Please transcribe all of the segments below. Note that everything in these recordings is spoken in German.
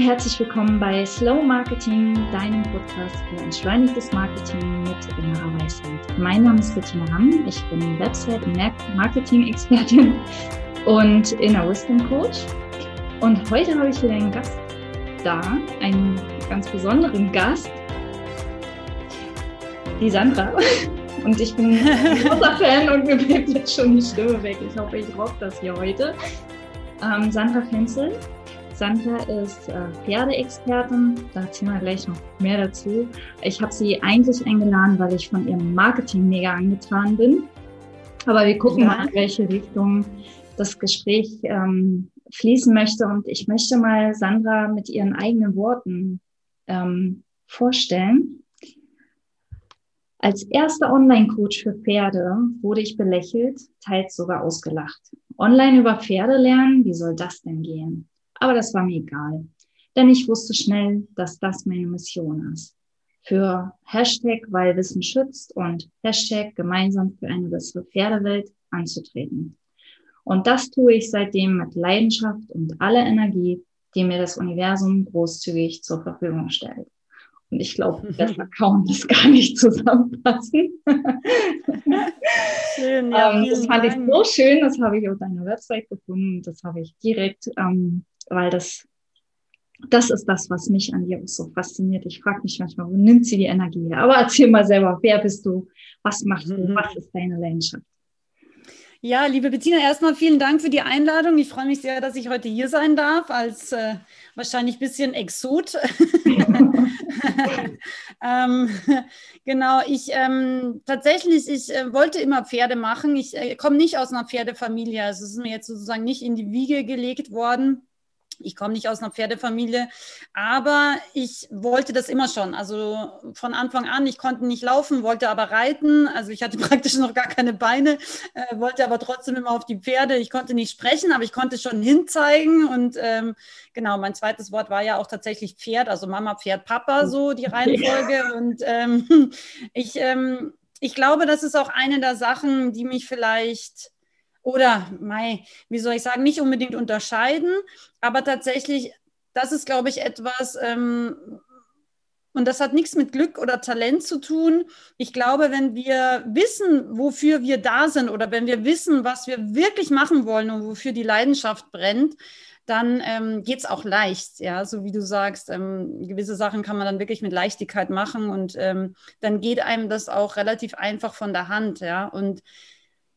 herzlich willkommen bei Slow Marketing, deinem Podcast für entschleunigtes Marketing mit innerer Weisheit. Mein Name ist Bettina Hamm, ich bin Website- und Inner Wisdom Coach. Und heute habe ich wieder einen Gast da, einen ganz besonderen Gast, die Sandra. Und ich bin ein großer Fan und mir bleibt jetzt schon die Stimme weg. Ich hoffe, ich rock das hier heute. Ähm, Sandra Fenzel Sandra ist äh, Pferdeexpertin, da erzählen wir gleich noch mehr dazu. Ich habe sie eigentlich eingeladen, weil ich von ihrem Marketing mega angetan bin. Aber wir gucken ja. mal, in welche Richtung das Gespräch ähm, fließen möchte. Und ich möchte mal Sandra mit ihren eigenen Worten ähm, vorstellen. Als erster Online-Coach für Pferde wurde ich belächelt, teils sogar ausgelacht. Online über Pferde lernen, wie soll das denn gehen? Aber das war mir egal, denn ich wusste schnell, dass das meine Mission ist. Für Hashtag, weil Wissen schützt und Hashtag gemeinsam für eine bessere Pferdewelt anzutreten. Und das tue ich seitdem mit Leidenschaft und aller Energie, die mir das Universum großzügig zur Verfügung stellt. Und ich glaube, besser kann das gar nicht zusammenfassen. Schön, ja, ähm, das fand Dank. ich so schön, das habe ich auf deiner Website gefunden. Das habe ich direkt ähm, weil das, das ist das, was mich an dir auch so fasziniert. Ich frage mich manchmal, wo nimmt sie die Energie her? Aber erzähl mal selber, wer bist du? Was machst du? Mhm. Was ist deine Leidenschaft? Ja, liebe Bettina, erstmal vielen Dank für die Einladung. Ich freue mich sehr, dass ich heute hier sein darf, als äh, wahrscheinlich ein bisschen Exot. ähm, genau, ich ähm, tatsächlich, ich äh, wollte immer Pferde machen. Ich äh, komme nicht aus einer Pferdefamilie. Also es ist mir jetzt sozusagen nicht in die Wiege gelegt worden. Ich komme nicht aus einer Pferdefamilie, aber ich wollte das immer schon. Also von Anfang an, ich konnte nicht laufen, wollte aber reiten. Also ich hatte praktisch noch gar keine Beine, äh, wollte aber trotzdem immer auf die Pferde. Ich konnte nicht sprechen, aber ich konnte schon hinzeigen. Und ähm, genau, mein zweites Wort war ja auch tatsächlich Pferd, also Mama, Pferd, Papa, so die Reihenfolge. Und ähm, ich, ähm, ich glaube, das ist auch eine der Sachen, die mich vielleicht oder, mei, wie soll ich sagen, nicht unbedingt unterscheiden, aber tatsächlich, das ist, glaube ich, etwas, ähm, und das hat nichts mit Glück oder Talent zu tun. Ich glaube, wenn wir wissen, wofür wir da sind oder wenn wir wissen, was wir wirklich machen wollen und wofür die Leidenschaft brennt, dann ähm, geht es auch leicht. Ja, so wie du sagst, ähm, gewisse Sachen kann man dann wirklich mit Leichtigkeit machen und ähm, dann geht einem das auch relativ einfach von der Hand. Ja, und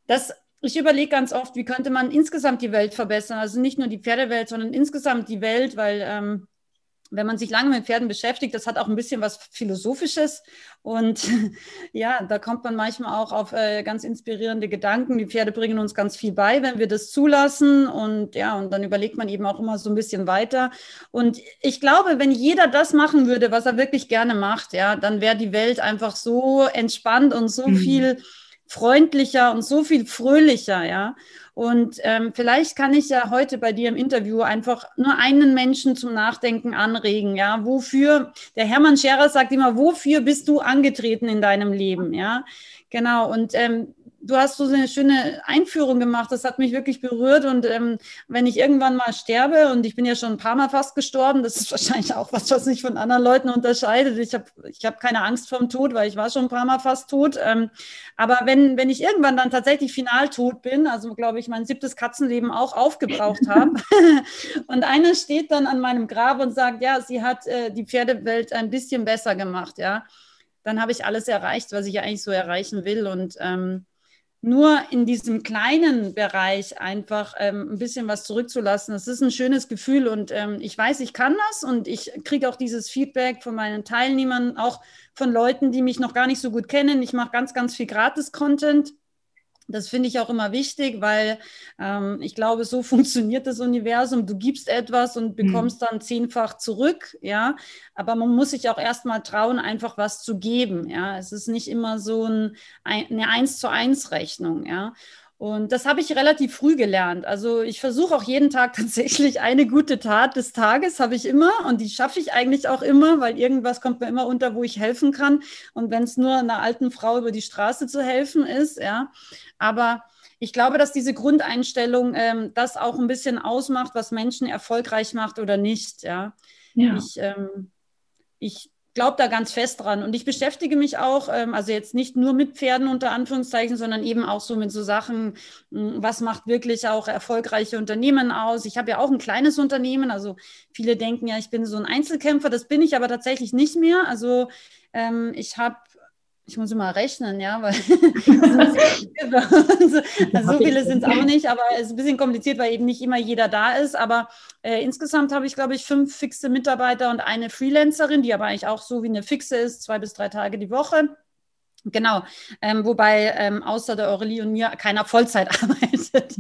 das ich überlege ganz oft, wie könnte man insgesamt die Welt verbessern? Also nicht nur die Pferdewelt, sondern insgesamt die Welt, weil ähm, wenn man sich lange mit Pferden beschäftigt, das hat auch ein bisschen was Philosophisches. Und ja, da kommt man manchmal auch auf äh, ganz inspirierende Gedanken. Die Pferde bringen uns ganz viel bei, wenn wir das zulassen. Und ja, und dann überlegt man eben auch immer so ein bisschen weiter. Und ich glaube, wenn jeder das machen würde, was er wirklich gerne macht, ja, dann wäre die Welt einfach so entspannt und so mhm. viel freundlicher und so viel fröhlicher, ja. Und ähm, vielleicht kann ich ja heute bei dir im Interview einfach nur einen Menschen zum Nachdenken anregen, ja. Wofür, der Hermann Scherer sagt immer, wofür bist du angetreten in deinem Leben, ja. Genau. Und ähm, du hast so eine schöne Einführung gemacht. Das hat mich wirklich berührt. Und ähm, wenn ich irgendwann mal sterbe, und ich bin ja schon ein paar Mal fast gestorben, das ist wahrscheinlich auch was, was mich von anderen Leuten unterscheidet. Ich habe ich hab keine Angst vor dem Tod, weil ich war schon ein paar Mal fast tot. Ähm, aber wenn, wenn ich irgendwann dann tatsächlich final tot bin, also glaube ich, mein siebtes Katzenleben auch aufgebraucht habe, und einer steht dann an meinem Grab und sagt, ja, sie hat äh, die Pferdewelt ein bisschen besser gemacht, ja, dann habe ich alles erreicht, was ich eigentlich so erreichen will. Und ähm, nur in diesem kleinen Bereich einfach ähm, ein bisschen was zurückzulassen. Das ist ein schönes Gefühl und ähm, ich weiß, ich kann das und ich kriege auch dieses Feedback von meinen Teilnehmern, auch von Leuten, die mich noch gar nicht so gut kennen. Ich mache ganz, ganz viel Gratis-Content das finde ich auch immer wichtig, weil ähm, ich glaube, so funktioniert das Universum. Du gibst etwas und mhm. bekommst dann zehnfach zurück, ja. Aber man muss sich auch erstmal trauen, einfach was zu geben, ja. Es ist nicht immer so ein, eine Eins zu eins Rechnung, ja. Und das habe ich relativ früh gelernt. Also ich versuche auch jeden Tag tatsächlich eine gute Tat des Tages, habe ich immer. Und die schaffe ich eigentlich auch immer, weil irgendwas kommt mir immer unter, wo ich helfen kann. Und wenn es nur einer alten Frau über die Straße zu helfen ist, ja. Aber ich glaube, dass diese Grundeinstellung ähm, das auch ein bisschen ausmacht, was Menschen erfolgreich macht oder nicht, ja. ja. ich, ähm, ich glaube da ganz fest dran. Und ich beschäftige mich auch, ähm, also jetzt nicht nur mit Pferden unter Anführungszeichen, sondern eben auch so mit so Sachen, hm, was macht wirklich auch erfolgreiche Unternehmen aus. Ich habe ja auch ein kleines Unternehmen, also viele denken ja, ich bin so ein Einzelkämpfer, das bin ich aber tatsächlich nicht mehr. Also ähm, ich habe ich muss immer rechnen, ja, weil also, so viele sind es auch nicht, aber es ist ein bisschen kompliziert, weil eben nicht immer jeder da ist. Aber äh, insgesamt habe ich, glaube ich, fünf fixe Mitarbeiter und eine Freelancerin, die aber eigentlich auch so wie eine fixe ist, zwei bis drei Tage die Woche. Genau, ähm, wobei ähm, außer der Aurelie und mir keiner Vollzeit arbeitet.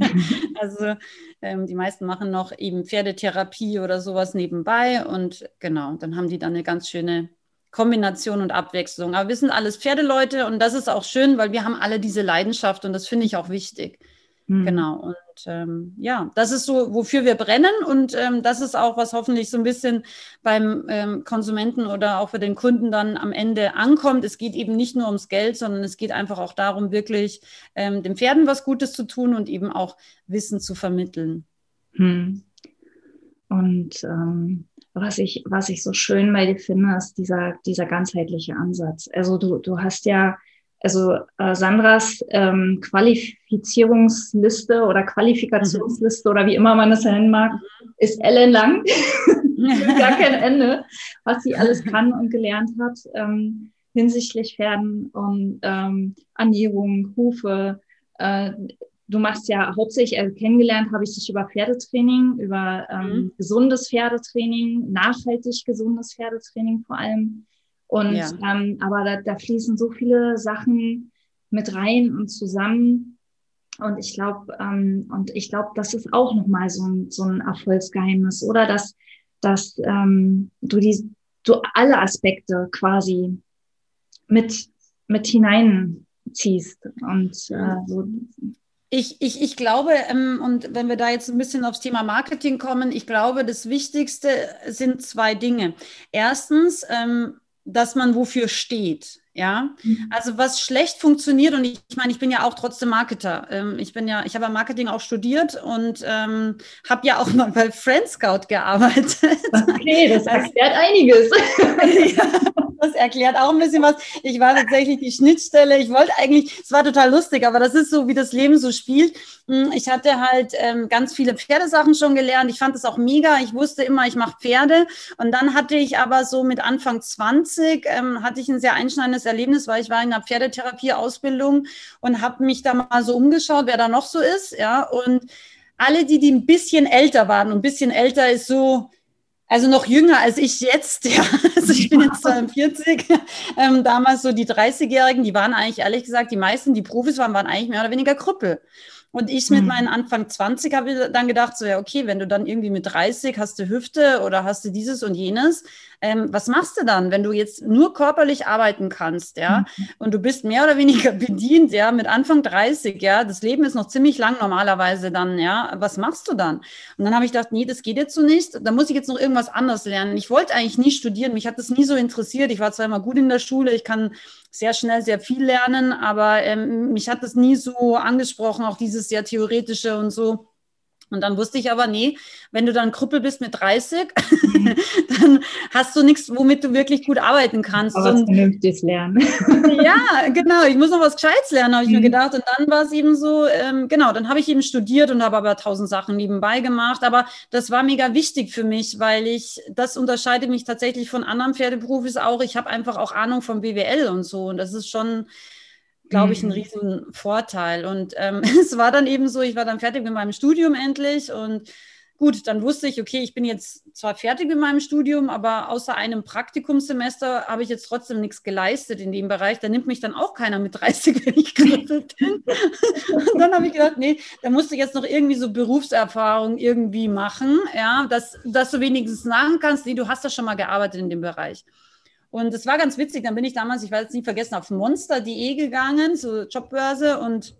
also ähm, die meisten machen noch eben Pferdetherapie oder sowas nebenbei und genau, dann haben die dann eine ganz schöne Kombination und Abwechslung. Aber wir sind alles Pferdeleute und das ist auch schön, weil wir haben alle diese Leidenschaft und das finde ich auch wichtig. Mhm. Genau. Und ähm, ja, das ist so, wofür wir brennen und ähm, das ist auch, was hoffentlich so ein bisschen beim ähm, Konsumenten oder auch für den Kunden dann am Ende ankommt. Es geht eben nicht nur ums Geld, sondern es geht einfach auch darum, wirklich ähm, den Pferden was Gutes zu tun und eben auch Wissen zu vermitteln. Mhm. Und ähm, was ich, was ich so schön bei dir finde, ist dieser, dieser ganzheitliche Ansatz. Also du, du hast ja, also äh, Sandras ähm, Qualifizierungsliste oder Qualifikationsliste oder wie immer man das nennen mag, ist ellenlang. Gar kein Ende, was sie alles kann und gelernt hat ähm, hinsichtlich Pferden und ähm, Ernährung, Hufe, äh, du machst ja hauptsächlich, also kennengelernt habe ich dich über Pferdetraining, über ähm, mhm. gesundes Pferdetraining, nachhaltig gesundes Pferdetraining vor allem. Und ja. ähm, aber da, da fließen so viele Sachen mit rein und zusammen. Und ich glaube, ähm, und ich glaube, das ist auch nochmal so ein, so ein Erfolgsgeheimnis, oder dass, dass ähm, du die, du alle Aspekte quasi mit, mit hineinziehst und äh, so ich, ich, ich glaube, ähm, und wenn wir da jetzt ein bisschen aufs Thema Marketing kommen, ich glaube, das Wichtigste sind zwei Dinge. Erstens, ähm, dass man wofür steht. Ja, mhm. also was schlecht funktioniert und ich, ich meine, ich bin ja auch trotzdem Marketer. Ähm, ich bin ja, ich habe ja Marketing auch studiert und ähm, habe ja auch mal bei Friend Scout gearbeitet. Okay, das erklärt einiges. ja, das erklärt auch ein bisschen was. Ich war tatsächlich die Schnittstelle. Ich wollte eigentlich, es war total lustig, aber das ist so, wie das Leben so spielt. Hm, ich hatte halt ähm, ganz viele Pferdesachen schon gelernt. Ich fand es auch mega. Ich wusste immer, ich mache Pferde. Und dann hatte ich aber so mit Anfang 20 ähm, hatte ich ein sehr einschneidendes Erlebnis, weil ich war in einer Pferdetherapie-Ausbildung und habe mich da mal so umgeschaut, wer da noch so ist. Ja, und alle, die, die ein bisschen älter waren, und ein bisschen älter ist so, also noch jünger als ich jetzt, ja. Also ich bin jetzt 42. Ähm, damals so die 30-Jährigen, die waren eigentlich, ehrlich gesagt, die meisten, die Profis waren, waren eigentlich mehr oder weniger Krüppel. Und ich mit mhm. meinen Anfang 20 habe dann gedacht, so ja, okay, wenn du dann irgendwie mit 30 hast du Hüfte oder hast du dieses und jenes, ähm, was machst du dann, wenn du jetzt nur körperlich arbeiten kannst, ja, mhm. und du bist mehr oder weniger bedient, ja, mit Anfang 30, ja, das Leben ist noch ziemlich lang normalerweise dann, ja, was machst du dann? Und dann habe ich gedacht, nee, das geht jetzt so nicht, da muss ich jetzt noch irgendwas anderes lernen. Ich wollte eigentlich nie studieren, mich hat das nie so interessiert. Ich war zwar immer gut in der Schule, ich kann sehr schnell sehr viel lernen, aber ähm, mich hat das nie so angesprochen, auch dieses sehr theoretische und so. Und dann wusste ich aber, nee, wenn du dann Krüppel bist mit 30, mhm. dann hast du nichts, womit du wirklich gut arbeiten kannst. Aber was Vernünftiges lernen. ja, genau, ich muss noch was Gescheites lernen, habe ich mhm. mir gedacht. Und dann war es eben so, ähm, genau, dann habe ich eben studiert und habe aber tausend Sachen nebenbei gemacht. Aber das war mega wichtig für mich, weil ich, das unterscheidet mich tatsächlich von anderen Pferdeberufes auch. Ich habe einfach auch Ahnung vom BWL und so. Und das ist schon glaube ich, ein mhm. riesen Vorteil. Und ähm, es war dann eben so, ich war dann fertig mit meinem Studium endlich und gut, dann wusste ich, okay, ich bin jetzt zwar fertig mit meinem Studium, aber außer einem Praktikumssemester habe ich jetzt trotzdem nichts geleistet in dem Bereich. Da nimmt mich dann auch keiner mit 30, wenn ich gerüttelt bin. Und dann habe ich gedacht, nee, da musste ich jetzt noch irgendwie so Berufserfahrung irgendwie machen, ja, dass, dass du wenigstens sagen kannst, nee, du hast ja schon mal gearbeitet in dem Bereich. Und es war ganz witzig, dann bin ich damals, ich weiß es nicht vergessen, auf monster.de gegangen, so Jobbörse und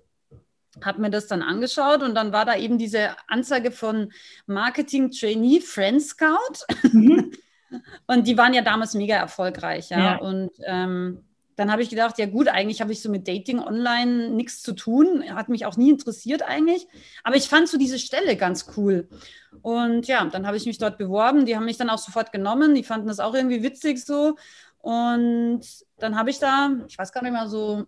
habe mir das dann angeschaut und dann war da eben diese Anzeige von Marketing Trainee Friend Scout. Mhm. und die waren ja damals mega erfolgreich, ja. ja. Und ähm, dann habe ich gedacht, ja gut, eigentlich habe ich so mit Dating online nichts zu tun, hat mich auch nie interessiert eigentlich, aber ich fand so diese Stelle ganz cool. Und ja, dann habe ich mich dort beworben, die haben mich dann auch sofort genommen, die fanden das auch irgendwie witzig so. Und dann habe ich da, ich weiß gar nicht mehr, so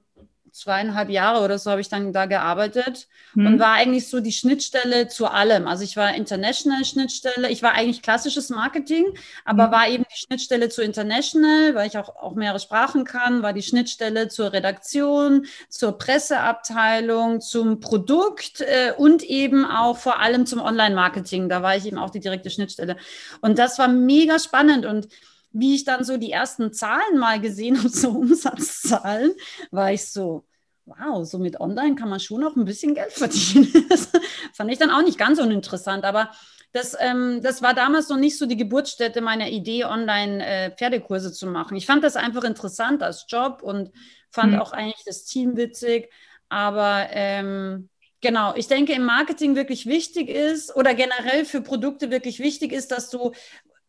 zweieinhalb Jahre oder so habe ich dann da gearbeitet mhm. und war eigentlich so die Schnittstelle zu allem. Also ich war International Schnittstelle, ich war eigentlich klassisches Marketing, aber mhm. war eben die Schnittstelle zu International, weil ich auch, auch mehrere Sprachen kann, war die Schnittstelle zur Redaktion, zur Presseabteilung, zum Produkt äh, und eben auch vor allem zum Online-Marketing. Da war ich eben auch die direkte Schnittstelle. Und das war mega spannend und wie ich dann so die ersten Zahlen mal gesehen habe, so Umsatzzahlen, war ich so, wow, so mit Online kann man schon noch ein bisschen Geld verdienen. Das fand ich dann auch nicht ganz uninteressant, aber das, ähm, das war damals noch nicht so die Geburtsstätte meiner Idee, online äh, Pferdekurse zu machen. Ich fand das einfach interessant als Job und fand mhm. auch eigentlich das Team witzig, aber ähm, Genau, ich denke, im Marketing wirklich wichtig ist oder generell für Produkte wirklich wichtig ist, dass du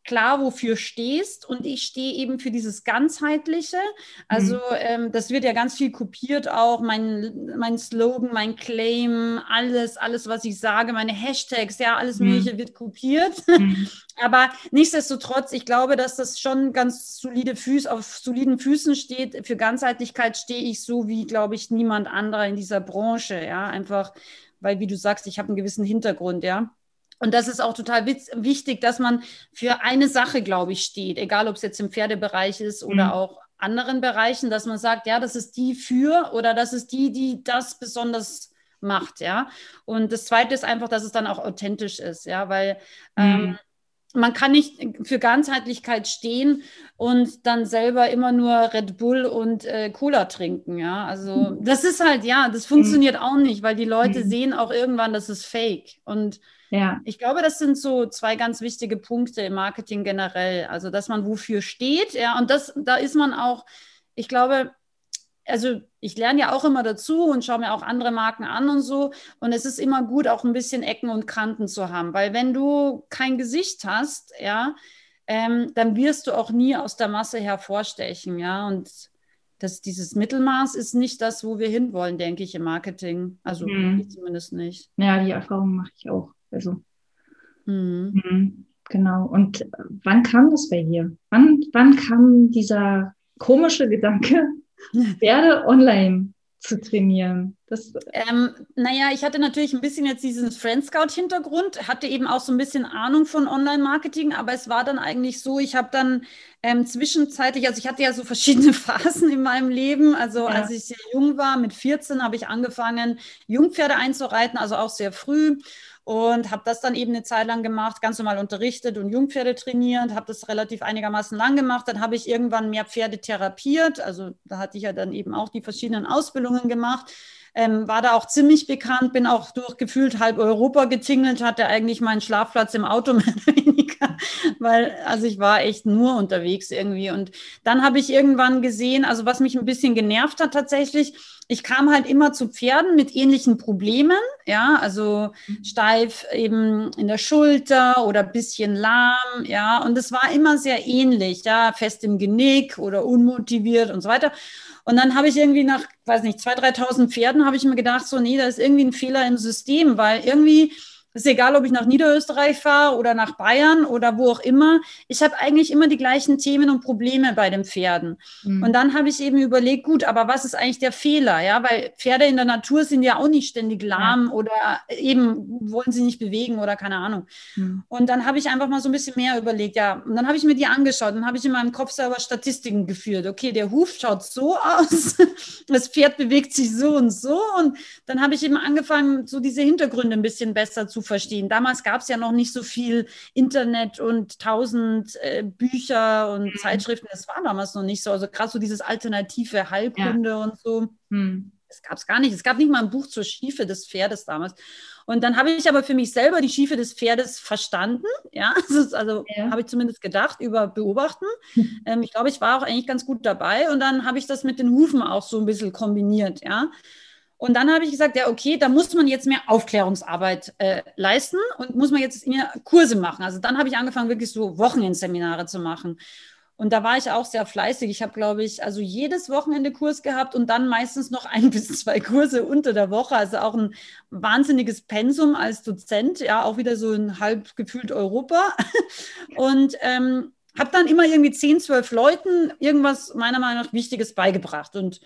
klar, wofür stehst. Und ich stehe eben für dieses Ganzheitliche. Also mhm. ähm, das wird ja ganz viel kopiert auch. Mein, mein Slogan, mein Claim, alles, alles, was ich sage, meine Hashtags, ja, alles mhm. Mögliche wird kopiert. Mhm. Aber nichtsdestotrotz, ich glaube, dass das schon ganz solide Füße, auf soliden Füßen steht. Für Ganzheitlichkeit stehe ich so wie, glaube ich, niemand anderer in dieser Branche. Ja, einfach, weil, wie du sagst, ich habe einen gewissen Hintergrund, ja. Und das ist auch total wichtig, dass man für eine Sache, glaube ich, steht, egal ob es jetzt im Pferdebereich ist oder mhm. auch anderen Bereichen, dass man sagt, ja, das ist die für oder das ist die, die das besonders macht, ja. Und das Zweite ist einfach, dass es dann auch authentisch ist, ja, weil mhm. ähm, man kann nicht für Ganzheitlichkeit stehen und dann selber immer nur Red Bull und äh, Cola trinken, ja. Also das ist halt, ja, das funktioniert mhm. auch nicht, weil die Leute mhm. sehen auch irgendwann, das ist fake und ja. Ich glaube, das sind so zwei ganz wichtige Punkte im Marketing generell. Also, dass man wofür steht, ja, und das, da ist man auch, ich glaube, also ich lerne ja auch immer dazu und schaue mir auch andere Marken an und so. Und es ist immer gut, auch ein bisschen Ecken und Kanten zu haben, weil wenn du kein Gesicht hast, ja, ähm, dann wirst du auch nie aus der Masse hervorstechen, ja. Und das, dieses Mittelmaß ist nicht das, wo wir hinwollen, denke ich, im Marketing. Also hm. zumindest nicht. Ja, die Erfahrung mache ich auch. Also, mhm. Mhm, genau. Und äh, wann kam das bei dir? Wann, wann kam dieser komische Gedanke, Pferde online zu trainieren? Das, ähm, naja, ich hatte natürlich ein bisschen jetzt diesen Friendscout-Hintergrund, hatte eben auch so ein bisschen Ahnung von Online-Marketing, aber es war dann eigentlich so, ich habe dann ähm, zwischenzeitlich, also ich hatte ja so verschiedene Phasen in meinem Leben. Also ja. als ich sehr jung war, mit 14 habe ich angefangen, Jungpferde einzureiten, also auch sehr früh und habe das dann eben eine Zeit lang gemacht, ganz normal unterrichtet und Jungpferde trainiert, habe das relativ einigermaßen lang gemacht. Dann habe ich irgendwann mehr Pferde therapiert, also da hatte ich ja dann eben auch die verschiedenen Ausbildungen gemacht. Ähm, war da auch ziemlich bekannt, bin auch durchgefühlt halb Europa getingelt, hatte eigentlich meinen Schlafplatz im Auto mehr weil also ich war echt nur unterwegs irgendwie. Und dann habe ich irgendwann gesehen, also was mich ein bisschen genervt hat tatsächlich, ich kam halt immer zu Pferden mit ähnlichen Problemen, ja, also mhm. steif eben in der Schulter oder bisschen lahm, ja, und es war immer sehr ähnlich, ja, fest im Genick oder unmotiviert und so weiter. Und dann habe ich irgendwie nach, weiß nicht, 2.000, 3.000 Pferden, habe ich mir gedacht, so, nee, da ist irgendwie ein Fehler im System, weil irgendwie ist egal, ob ich nach Niederösterreich fahre oder nach Bayern oder wo auch immer. Ich habe eigentlich immer die gleichen Themen und Probleme bei den Pferden. Mhm. Und dann habe ich eben überlegt, gut, aber was ist eigentlich der Fehler? Ja, weil Pferde in der Natur sind ja auch nicht ständig lahm ja. oder eben wollen sie nicht bewegen oder keine Ahnung. Mhm. Und dann habe ich einfach mal so ein bisschen mehr überlegt, ja. Und dann habe ich mir die angeschaut und habe ich in meinem Kopf selber Statistiken geführt. Okay, der Huf schaut so aus, das Pferd bewegt sich so und so. Und dann habe ich eben angefangen, so diese Hintergründe ein bisschen besser zu verstehen. Damals gab es ja noch nicht so viel Internet und tausend äh, Bücher und mhm. Zeitschriften. Das war damals noch nicht so. Also gerade so dieses alternative Heilkunde ja. und so. Mhm. Das gab es gar nicht. Es gab nicht mal ein Buch zur Schiefe des Pferdes damals. Und dann habe ich aber für mich selber die Schiefe des Pferdes verstanden. Ja, also ja. habe ich zumindest gedacht über Beobachten. Ähm, ich glaube, ich war auch eigentlich ganz gut dabei. Und dann habe ich das mit den Hufen auch so ein bisschen kombiniert. Ja. Und dann habe ich gesagt, ja, okay, da muss man jetzt mehr Aufklärungsarbeit äh, leisten und muss man jetzt mehr Kurse machen. Also dann habe ich angefangen, wirklich so Wochenendseminare zu machen. Und da war ich auch sehr fleißig. Ich habe, glaube ich, also jedes Wochenende Kurs gehabt und dann meistens noch ein bis zwei Kurse unter der Woche. Also auch ein wahnsinniges Pensum als Dozent, ja, auch wieder so ein halb gefühlt Europa. Und ähm, habe dann immer irgendwie zehn, zwölf Leuten irgendwas meiner Meinung nach Wichtiges beigebracht. Und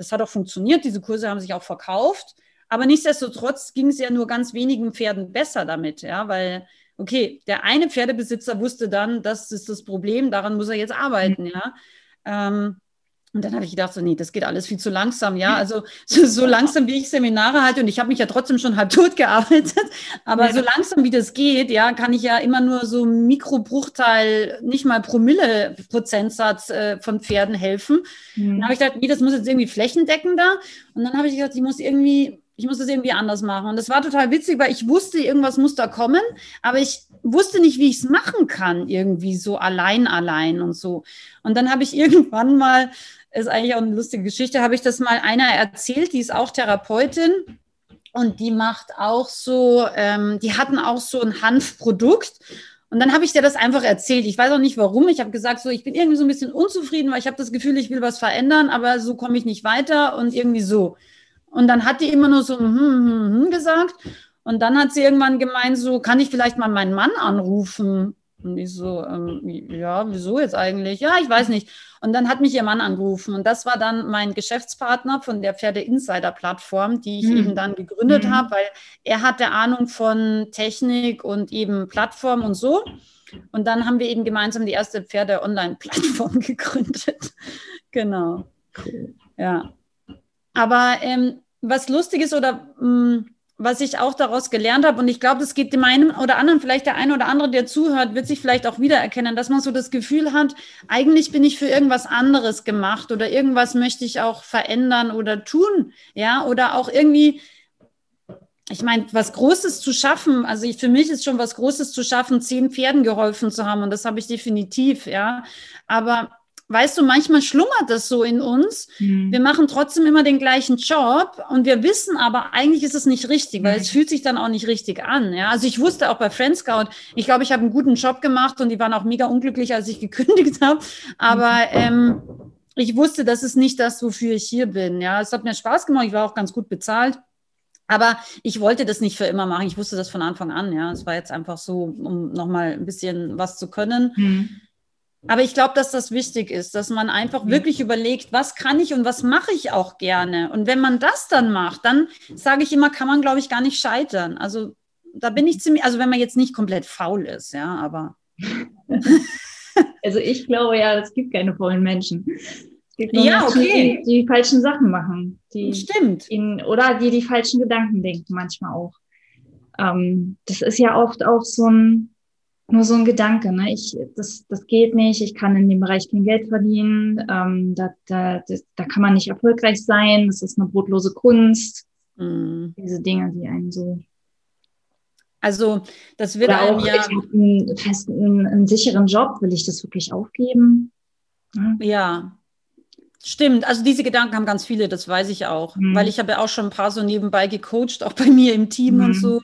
das hat auch funktioniert. Diese Kurse haben sich auch verkauft. Aber nichtsdestotrotz ging es ja nur ganz wenigen Pferden besser damit, ja, weil okay, der eine Pferdebesitzer wusste dann, das ist das Problem, daran muss er jetzt arbeiten, mhm. ja. Ähm, und dann habe ich gedacht, so, nee, das geht alles viel zu langsam, ja. Also so, so langsam, wie ich Seminare halte, und ich habe mich ja trotzdem schon halb tot gearbeitet, aber ja. so langsam, wie das geht, ja, kann ich ja immer nur so Mikrobruchteil, nicht mal Promille-Prozentsatz äh, von Pferden helfen. Mhm. Dann habe ich gedacht, nee, das muss jetzt irgendwie flächendeckender. Und dann habe ich gedacht, ich muss irgendwie ich muss das irgendwie anders machen. Und das war total witzig, weil ich wusste, irgendwas muss da kommen, aber ich wusste nicht, wie ich es machen kann, irgendwie so allein, allein und so. Und dann habe ich irgendwann mal, ist eigentlich auch eine lustige Geschichte, habe ich das mal einer erzählt, die ist auch Therapeutin. Und die macht auch so, ähm, die hatten auch so ein Hanfprodukt. Und dann habe ich dir das einfach erzählt. Ich weiß auch nicht warum. Ich habe gesagt, so ich bin irgendwie so ein bisschen unzufrieden, weil ich habe das Gefühl, ich will was verändern, aber so komme ich nicht weiter und irgendwie so. Und dann hat die immer nur so hm, hm, hm, gesagt. Und dann hat sie irgendwann gemeint, so kann ich vielleicht mal meinen Mann anrufen. Und ich so, ähm, ja, wieso jetzt eigentlich? Ja, ich weiß nicht. Und dann hat mich ihr Mann angerufen. Und das war dann mein Geschäftspartner von der Pferde-Insider-Plattform, die ich mhm. eben dann gegründet mhm. habe, weil er hatte Ahnung von Technik und eben Plattform und so. Und dann haben wir eben gemeinsam die erste Pferde-Online-Plattform gegründet. genau. Cool. Ja. Aber ähm, was lustig ist oder mh, mm, was ich auch daraus gelernt habe, und ich glaube, das geht dem einen oder anderen, vielleicht der eine oder andere, der zuhört, wird sich vielleicht auch wiedererkennen, dass man so das Gefühl hat, eigentlich bin ich für irgendwas anderes gemacht oder irgendwas möchte ich auch verändern oder tun, ja, oder auch irgendwie, ich meine, was Großes zu schaffen, also ich, für mich ist schon was Großes zu schaffen, zehn Pferden geholfen zu haben, und das habe ich definitiv, ja, aber weißt du, manchmal schlummert das so in uns. Mhm. Wir machen trotzdem immer den gleichen Job und wir wissen aber, eigentlich ist es nicht richtig, weil mhm. es fühlt sich dann auch nicht richtig an. Ja? Also ich wusste auch bei Friend Scout, ich glaube, ich habe einen guten Job gemacht und die waren auch mega unglücklich, als ich gekündigt habe. Aber mhm. ähm, ich wusste, das ist nicht das, wofür ich hier bin. Ja, es hat mir Spaß gemacht, ich war auch ganz gut bezahlt. Aber ich wollte das nicht für immer machen. Ich wusste das von Anfang an. Ja, es war jetzt einfach so, um nochmal ein bisschen was zu können. Mhm. Aber ich glaube, dass das wichtig ist, dass man einfach mhm. wirklich überlegt, was kann ich und was mache ich auch gerne. Und wenn man das dann macht, dann sage ich immer, kann man, glaube ich, gar nicht scheitern. Also da bin ich ziemlich, also wenn man jetzt nicht komplett faul ist, ja, aber. also ich glaube ja, es gibt keine faulen Menschen. Es gibt nur ja, Menschen, okay. die, die falschen Sachen machen. Die Stimmt. Ihnen, oder die die falschen Gedanken denken, manchmal auch. Ähm, das ist ja oft auch so ein, nur so ein Gedanke, ne? Ich, das, das geht nicht, ich kann in dem Bereich kein Geld verdienen, ähm, da, da, da kann man nicht erfolgreich sein, das ist eine brotlose Kunst. Mhm. Diese Dinge, die einen so. Also, das wird Oder auch, ja. Ich habe einen festen, einen sicheren Job, will ich das wirklich aufgeben? Ja. ja. Stimmt, also diese Gedanken haben ganz viele, das weiß ich auch, mhm. weil ich habe ja auch schon ein paar so nebenbei gecoacht, auch bei mir im Team mhm. und so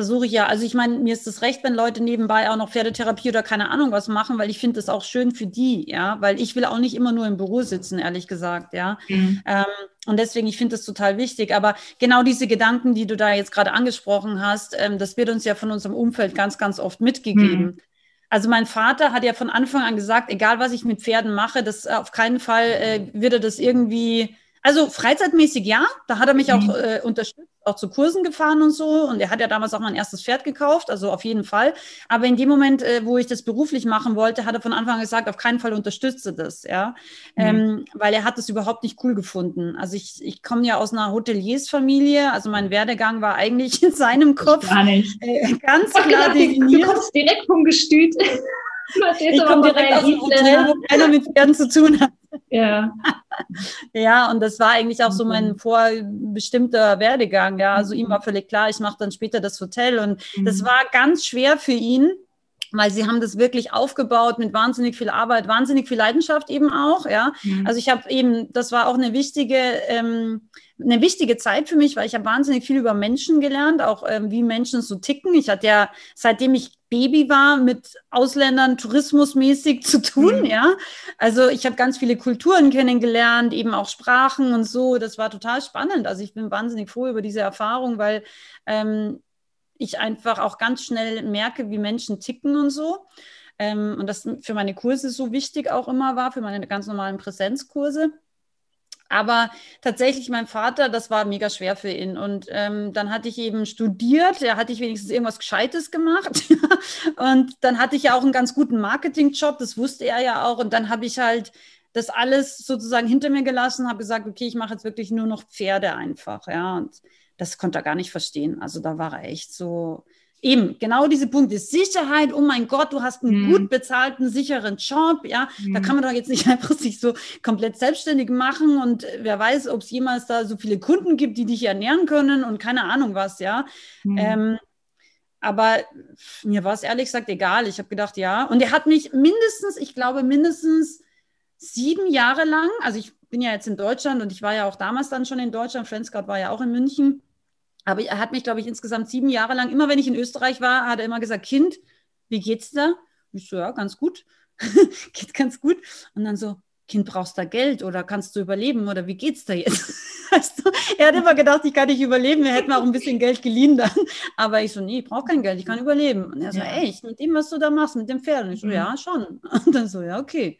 versuche ich ja, also ich meine, mir ist es recht, wenn Leute nebenbei auch noch Pferdetherapie oder keine Ahnung was machen, weil ich finde das auch schön für die, ja, weil ich will auch nicht immer nur im Büro sitzen, ehrlich gesagt, ja. Mhm. Ähm, und deswegen, ich finde das total wichtig. Aber genau diese Gedanken, die du da jetzt gerade angesprochen hast, ähm, das wird uns ja von unserem Umfeld ganz, ganz oft mitgegeben. Mhm. Also mein Vater hat ja von Anfang an gesagt, egal was ich mit Pferden mache, das auf keinen Fall äh, wird er das irgendwie also freizeitmäßig ja, da hat er mich auch mhm. äh, unterstützt, auch zu Kursen gefahren und so. Und er hat ja damals auch mein erstes Pferd gekauft, also auf jeden Fall. Aber in dem Moment, äh, wo ich das beruflich machen wollte, hat er von Anfang an gesagt, auf keinen Fall unterstütze das, ja. Mhm. Ähm, weil er hat das überhaupt nicht cool gefunden. Also ich, ich komme ja aus einer Hoteliersfamilie, also mein Werdegang war eigentlich in seinem Kopf Gar nicht. Äh, ganz klar definiert. Du kommst direkt vom Gestüt. ich komme direkt aus dem Hotel, wo keiner mit Pferden zu tun hat. Ja. Ja, und das war eigentlich auch so mein mhm. vorbestimmter Werdegang. Ja, also ihm war völlig klar, ich mache dann später das Hotel. Und mhm. das war ganz schwer für ihn, weil sie haben das wirklich aufgebaut mit wahnsinnig viel Arbeit, wahnsinnig viel Leidenschaft eben auch, ja. Mhm. Also ich habe eben, das war auch eine wichtige, ähm, eine wichtige Zeit für mich, weil ich habe wahnsinnig viel über Menschen gelernt, auch ähm, wie Menschen so ticken. Ich hatte ja, seitdem ich Baby war, mit Ausländern tourismusmäßig zu tun, mhm. ja. Also ich habe ganz viele Kulturen kennengelernt, eben auch Sprachen und so. Das war total spannend. Also ich bin wahnsinnig froh über diese Erfahrung, weil ähm, ich einfach auch ganz schnell merke, wie Menschen ticken und so. Ähm, und das für meine Kurse so wichtig auch immer war, für meine ganz normalen Präsenzkurse. Aber tatsächlich, mein Vater, das war mega schwer für ihn. Und ähm, dann hatte ich eben studiert, da hatte ich wenigstens irgendwas Gescheites gemacht. und dann hatte ich ja auch einen ganz guten Marketingjob, das wusste er ja auch. Und dann habe ich halt das alles sozusagen hinter mir gelassen, habe gesagt, okay, ich mache jetzt wirklich nur noch Pferde einfach. Ja, und das konnte er gar nicht verstehen. Also da war er echt so, Eben, genau diese Punkte. Sicherheit, oh mein Gott, du hast einen mhm. gut bezahlten, sicheren Job, ja. Mhm. Da kann man doch jetzt nicht einfach sich so komplett selbstständig machen und wer weiß, ob es jemals da so viele Kunden gibt, die dich ernähren können und keine Ahnung was, ja. Mhm. Ähm, aber mir war es ehrlich gesagt egal. Ich habe gedacht, ja. Und er hat mich mindestens, ich glaube, mindestens sieben Jahre lang, also ich bin ja jetzt in Deutschland und ich war ja auch damals dann schon in Deutschland, Friendscout war ja auch in München aber er hat mich, glaube ich, insgesamt sieben Jahre lang, immer wenn ich in Österreich war, hat er immer gesagt, Kind, wie geht's da? Ich so, ja, ganz gut. Geht ganz gut. Und dann so, Kind, brauchst du da Geld oder kannst du überleben oder wie geht's da jetzt? weißt du? Er hat immer gedacht, ich kann nicht überleben, wir hätten auch ein bisschen Geld geliehen dann. Aber ich so, nee, ich brauche kein Geld, ich kann überleben. Und er so, ja. echt, mit dem, was du da machst, mit dem Pferd? Und ich so, mhm. ja, schon. Und dann so, ja, okay.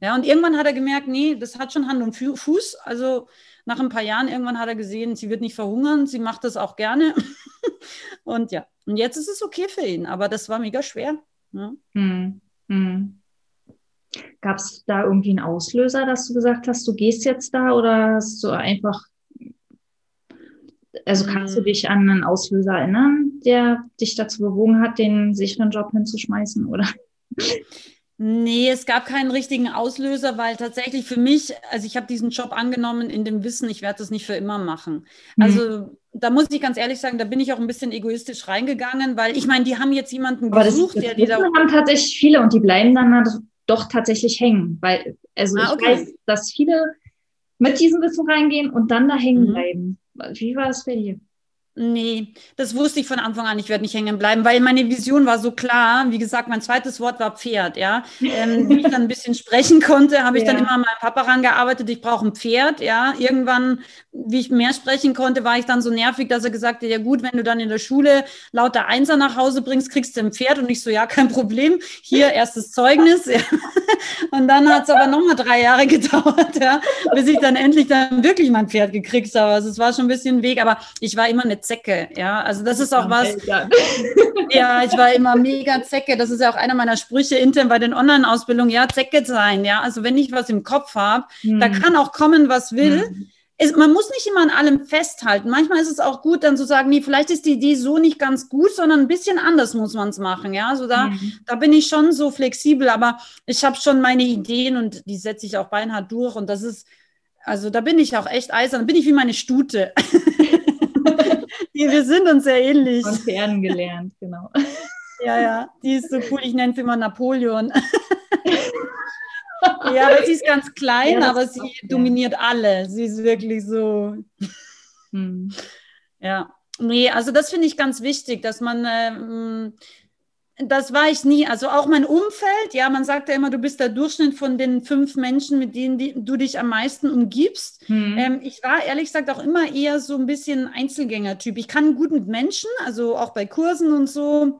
Ja, und irgendwann hat er gemerkt, nee, das hat schon Hand und Fuß. Also nach ein paar Jahren irgendwann hat er gesehen, sie wird nicht verhungern, sie macht das auch gerne. und ja, und jetzt ist es okay für ihn, aber das war mega schwer. Ja. Hm. Hm. Gab es da irgendwie einen Auslöser, dass du gesagt hast, du gehst jetzt da oder hast du einfach, also kannst du hm. dich an einen Auslöser erinnern, der dich dazu bewogen hat, den sicheren Job hinzuschmeißen oder? Nee, es gab keinen richtigen Auslöser, weil tatsächlich für mich, also ich habe diesen Job angenommen in dem Wissen, ich werde das nicht für immer machen. Mhm. Also da muss ich ganz ehrlich sagen, da bin ich auch ein bisschen egoistisch reingegangen, weil ich meine, die haben jetzt jemanden Aber gesucht, das, das der die da. haben tatsächlich viele und die bleiben dann doch tatsächlich hängen, weil also ah, ich weiß, dass viele mit diesem Wissen reingehen und dann da hängen mhm. bleiben. Wie war es bei dir? Nee, das wusste ich von Anfang an, ich werde nicht hängen bleiben, weil meine Vision war so klar. Wie gesagt, mein zweites Wort war Pferd, ja. Ähm, wie ich dann ein bisschen sprechen konnte, habe ich ja. dann immer an meinem Papa rangearbeitet, ich brauche ein Pferd, ja. Irgendwann, wie ich mehr sprechen konnte, war ich dann so nervig, dass er gesagt hat, ja gut, wenn du dann in der Schule lauter Einser nach Hause bringst, kriegst du ein Pferd und ich so, ja, kein Problem. Hier, erstes Zeugnis. Ja. Und dann hat es aber nochmal drei Jahre gedauert, ja, bis ich dann endlich dann wirklich mein Pferd gekriegt habe. Also es war schon ein bisschen ein Weg, aber ich war immer eine Zecke, ja. Also das ist auch was. Ja, ich war immer mega Zecke. Das ist ja auch einer meiner Sprüche intern bei den Online-Ausbildungen. Ja, Zecke sein, ja. Also wenn ich was im Kopf habe, hm. da kann auch kommen, was will. Hm. Es, man muss nicht immer an allem festhalten. Manchmal ist es auch gut, dann zu sagen, nee, vielleicht ist die Idee so nicht ganz gut, sondern ein bisschen anders muss man es machen. Ja, also da, mhm. da bin ich schon so flexibel, aber ich habe schon meine Ideen und die setze ich auch beinhart durch. Und das ist, also da bin ich auch echt eisern. Da bin ich wie meine Stute. wir sind uns sehr ähnlich. Von Pferden gelernt, genau. Ja, ja, die ist so cool. Ich nenne sie immer Napoleon. ja, aber sie ist ganz klein, ja, aber sie auch, dominiert ja. alle. Sie ist wirklich so. Hm. Ja, nee, also das finde ich ganz wichtig, dass man ähm, das war ich nie. Also auch mein Umfeld, ja, man sagt ja immer, du bist der Durchschnitt von den fünf Menschen, mit denen die, du dich am meisten umgibst. Mhm. Ähm, ich war ehrlich gesagt auch immer eher so ein bisschen Einzelgänger-Typ. Ich kann gut mit Menschen, also auch bei Kursen und so.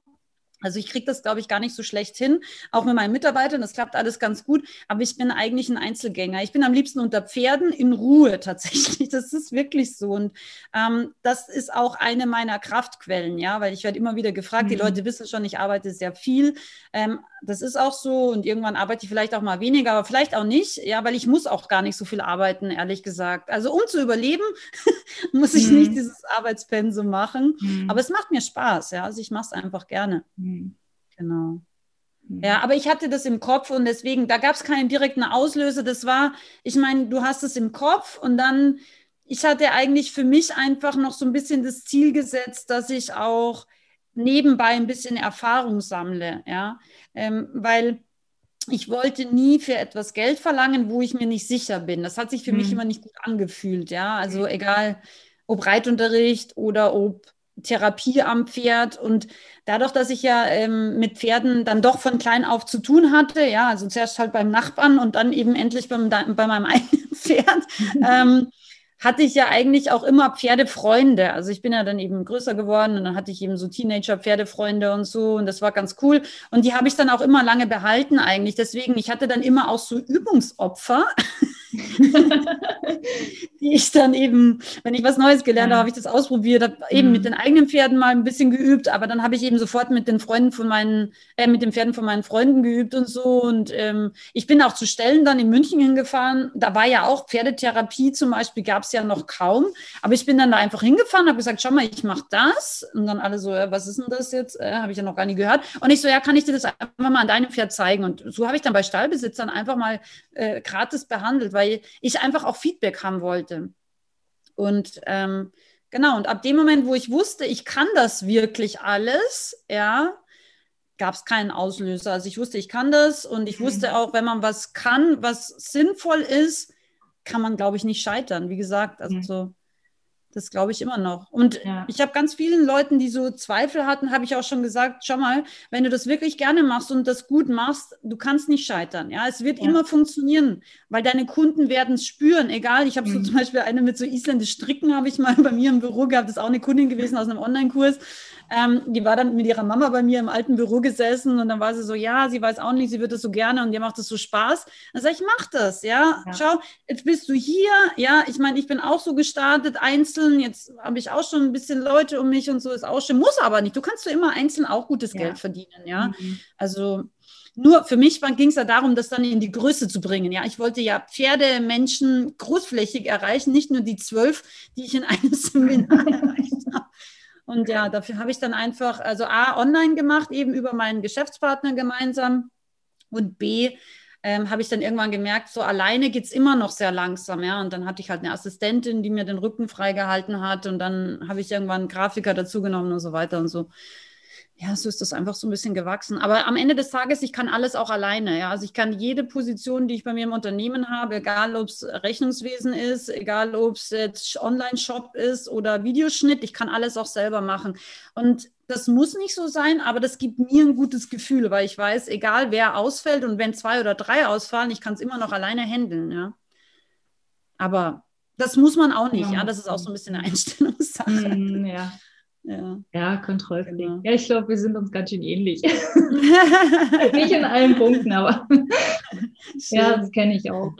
Also ich kriege das, glaube ich, gar nicht so schlecht hin, auch mit meinen Mitarbeitern. Das klappt alles ganz gut. Aber ich bin eigentlich ein Einzelgänger. Ich bin am liebsten unter Pferden in Ruhe tatsächlich. Das ist wirklich so. Und ähm, das ist auch eine meiner Kraftquellen, ja, weil ich werde immer wieder gefragt. Mhm. Die Leute wissen schon, ich arbeite sehr viel. Ähm, das ist auch so. Und irgendwann arbeite ich vielleicht auch mal weniger, aber vielleicht auch nicht, ja, weil ich muss auch gar nicht so viel arbeiten, ehrlich gesagt. Also um zu überleben, muss ich mhm. nicht dieses Arbeitspensum machen. Mhm. Aber es macht mir Spaß, ja. Also ich mache es einfach gerne. Mhm. Genau. Mhm. Ja, aber ich hatte das im Kopf und deswegen, da gab es keinen direkten Auslöser. Das war, ich meine, du hast es im Kopf und dann, ich hatte eigentlich für mich einfach noch so ein bisschen das Ziel gesetzt, dass ich auch nebenbei ein bisschen Erfahrung sammle, ja, ähm, weil ich wollte nie für etwas Geld verlangen, wo ich mir nicht sicher bin. Das hat sich für mhm. mich immer nicht gut angefühlt, ja, also egal, ob Reitunterricht oder ob Therapie am Pferd und dadurch, dass ich ja ähm, mit Pferden dann doch von klein auf zu tun hatte, ja, also zuerst halt beim Nachbarn und dann eben endlich beim, bei meinem eigenen Pferd, ähm, hatte ich ja eigentlich auch immer Pferdefreunde. Also ich bin ja dann eben größer geworden und dann hatte ich eben so Teenager-Pferdefreunde und so und das war ganz cool. Und die habe ich dann auch immer lange behalten eigentlich. Deswegen, ich hatte dann immer auch so Übungsopfer. die ich dann eben, wenn ich was Neues gelernt habe, habe ich das ausprobiert, habe eben mit mhm. den eigenen Pferden mal ein bisschen geübt, aber dann habe ich eben sofort mit den Freunden von meinen, äh, mit den Pferden von meinen Freunden geübt und so. Und ähm, ich bin auch zu Stellen dann in München hingefahren. Da war ja auch Pferdetherapie zum Beispiel, gab es ja noch kaum. Aber ich bin dann da einfach hingefahren, habe gesagt, schau mal, ich mache das. Und dann alle so, ja, was ist denn das jetzt? Äh, habe ich ja noch gar nicht gehört. Und ich so, ja, kann ich dir das einfach mal an deinem Pferd zeigen? Und so habe ich dann bei Stallbesitzern einfach mal äh, gratis behandelt, weil ich einfach auch Feedback haben wollte. Und ähm, genau, und ab dem Moment, wo ich wusste, ich kann das wirklich alles, ja, gab es keinen Auslöser. Also ich wusste, ich kann das und ich wusste mhm. auch, wenn man was kann, was sinnvoll ist, kann man, glaube ich, nicht scheitern. Wie gesagt, also so das glaube ich immer noch. Und ja. ich habe ganz vielen Leuten, die so Zweifel hatten, habe ich auch schon gesagt, schau mal, wenn du das wirklich gerne machst und das gut machst, du kannst nicht scheitern. Ja, es wird ja. immer funktionieren, weil deine Kunden werden es spüren. Egal, ich habe mhm. so zum Beispiel eine mit so isländisch Stricken, habe ich mal bei mir im Büro gehabt. Das ist auch eine Kundin gewesen aus einem Online-Kurs. Ähm, die war dann mit ihrer Mama bei mir im alten Büro gesessen und dann war sie so, ja, sie weiß auch nicht, sie wird das so gerne und ihr macht das so Spaß. Dann sage ich, mach das, ja? ja. Schau, jetzt bist du hier, ja, ich meine, ich bin auch so gestartet, einzeln, jetzt habe ich auch schon ein bisschen Leute um mich und so, ist auch schön, muss aber nicht. Du kannst du immer einzeln auch gutes ja. Geld verdienen, ja. Mhm. Also nur für mich ging es ja darum, das dann in die Größe zu bringen. Ja, ich wollte ja Pferdemenschen großflächig erreichen, nicht nur die zwölf, die ich in einem Seminar erreicht habe. Und ja, dafür habe ich dann einfach, also A, online gemacht, eben über meinen Geschäftspartner gemeinsam. Und B, ähm, habe ich dann irgendwann gemerkt, so alleine geht es immer noch sehr langsam, ja. Und dann hatte ich halt eine Assistentin, die mir den Rücken freigehalten hat. Und dann habe ich irgendwann einen Grafiker dazugenommen und so weiter und so ja, so ist das einfach so ein bisschen gewachsen. Aber am Ende des Tages, ich kann alles auch alleine. Ja? Also ich kann jede Position, die ich bei mir im Unternehmen habe, egal ob es Rechnungswesen ist, egal ob es jetzt Online-Shop ist oder Videoschnitt, ich kann alles auch selber machen. Und das muss nicht so sein, aber das gibt mir ein gutes Gefühl, weil ich weiß, egal wer ausfällt und wenn zwei oder drei ausfallen, ich kann es immer noch alleine handeln. Ja? Aber das muss man auch nicht. Ja, das ist auch so ein bisschen eine Einstellungssache. Mm, ja. Ja, ja Kontrollfreak. Genau. Ja, ich glaube, wir sind uns ganz schön ähnlich. Nicht in allen Punkten, aber ja, das kenne ich auch.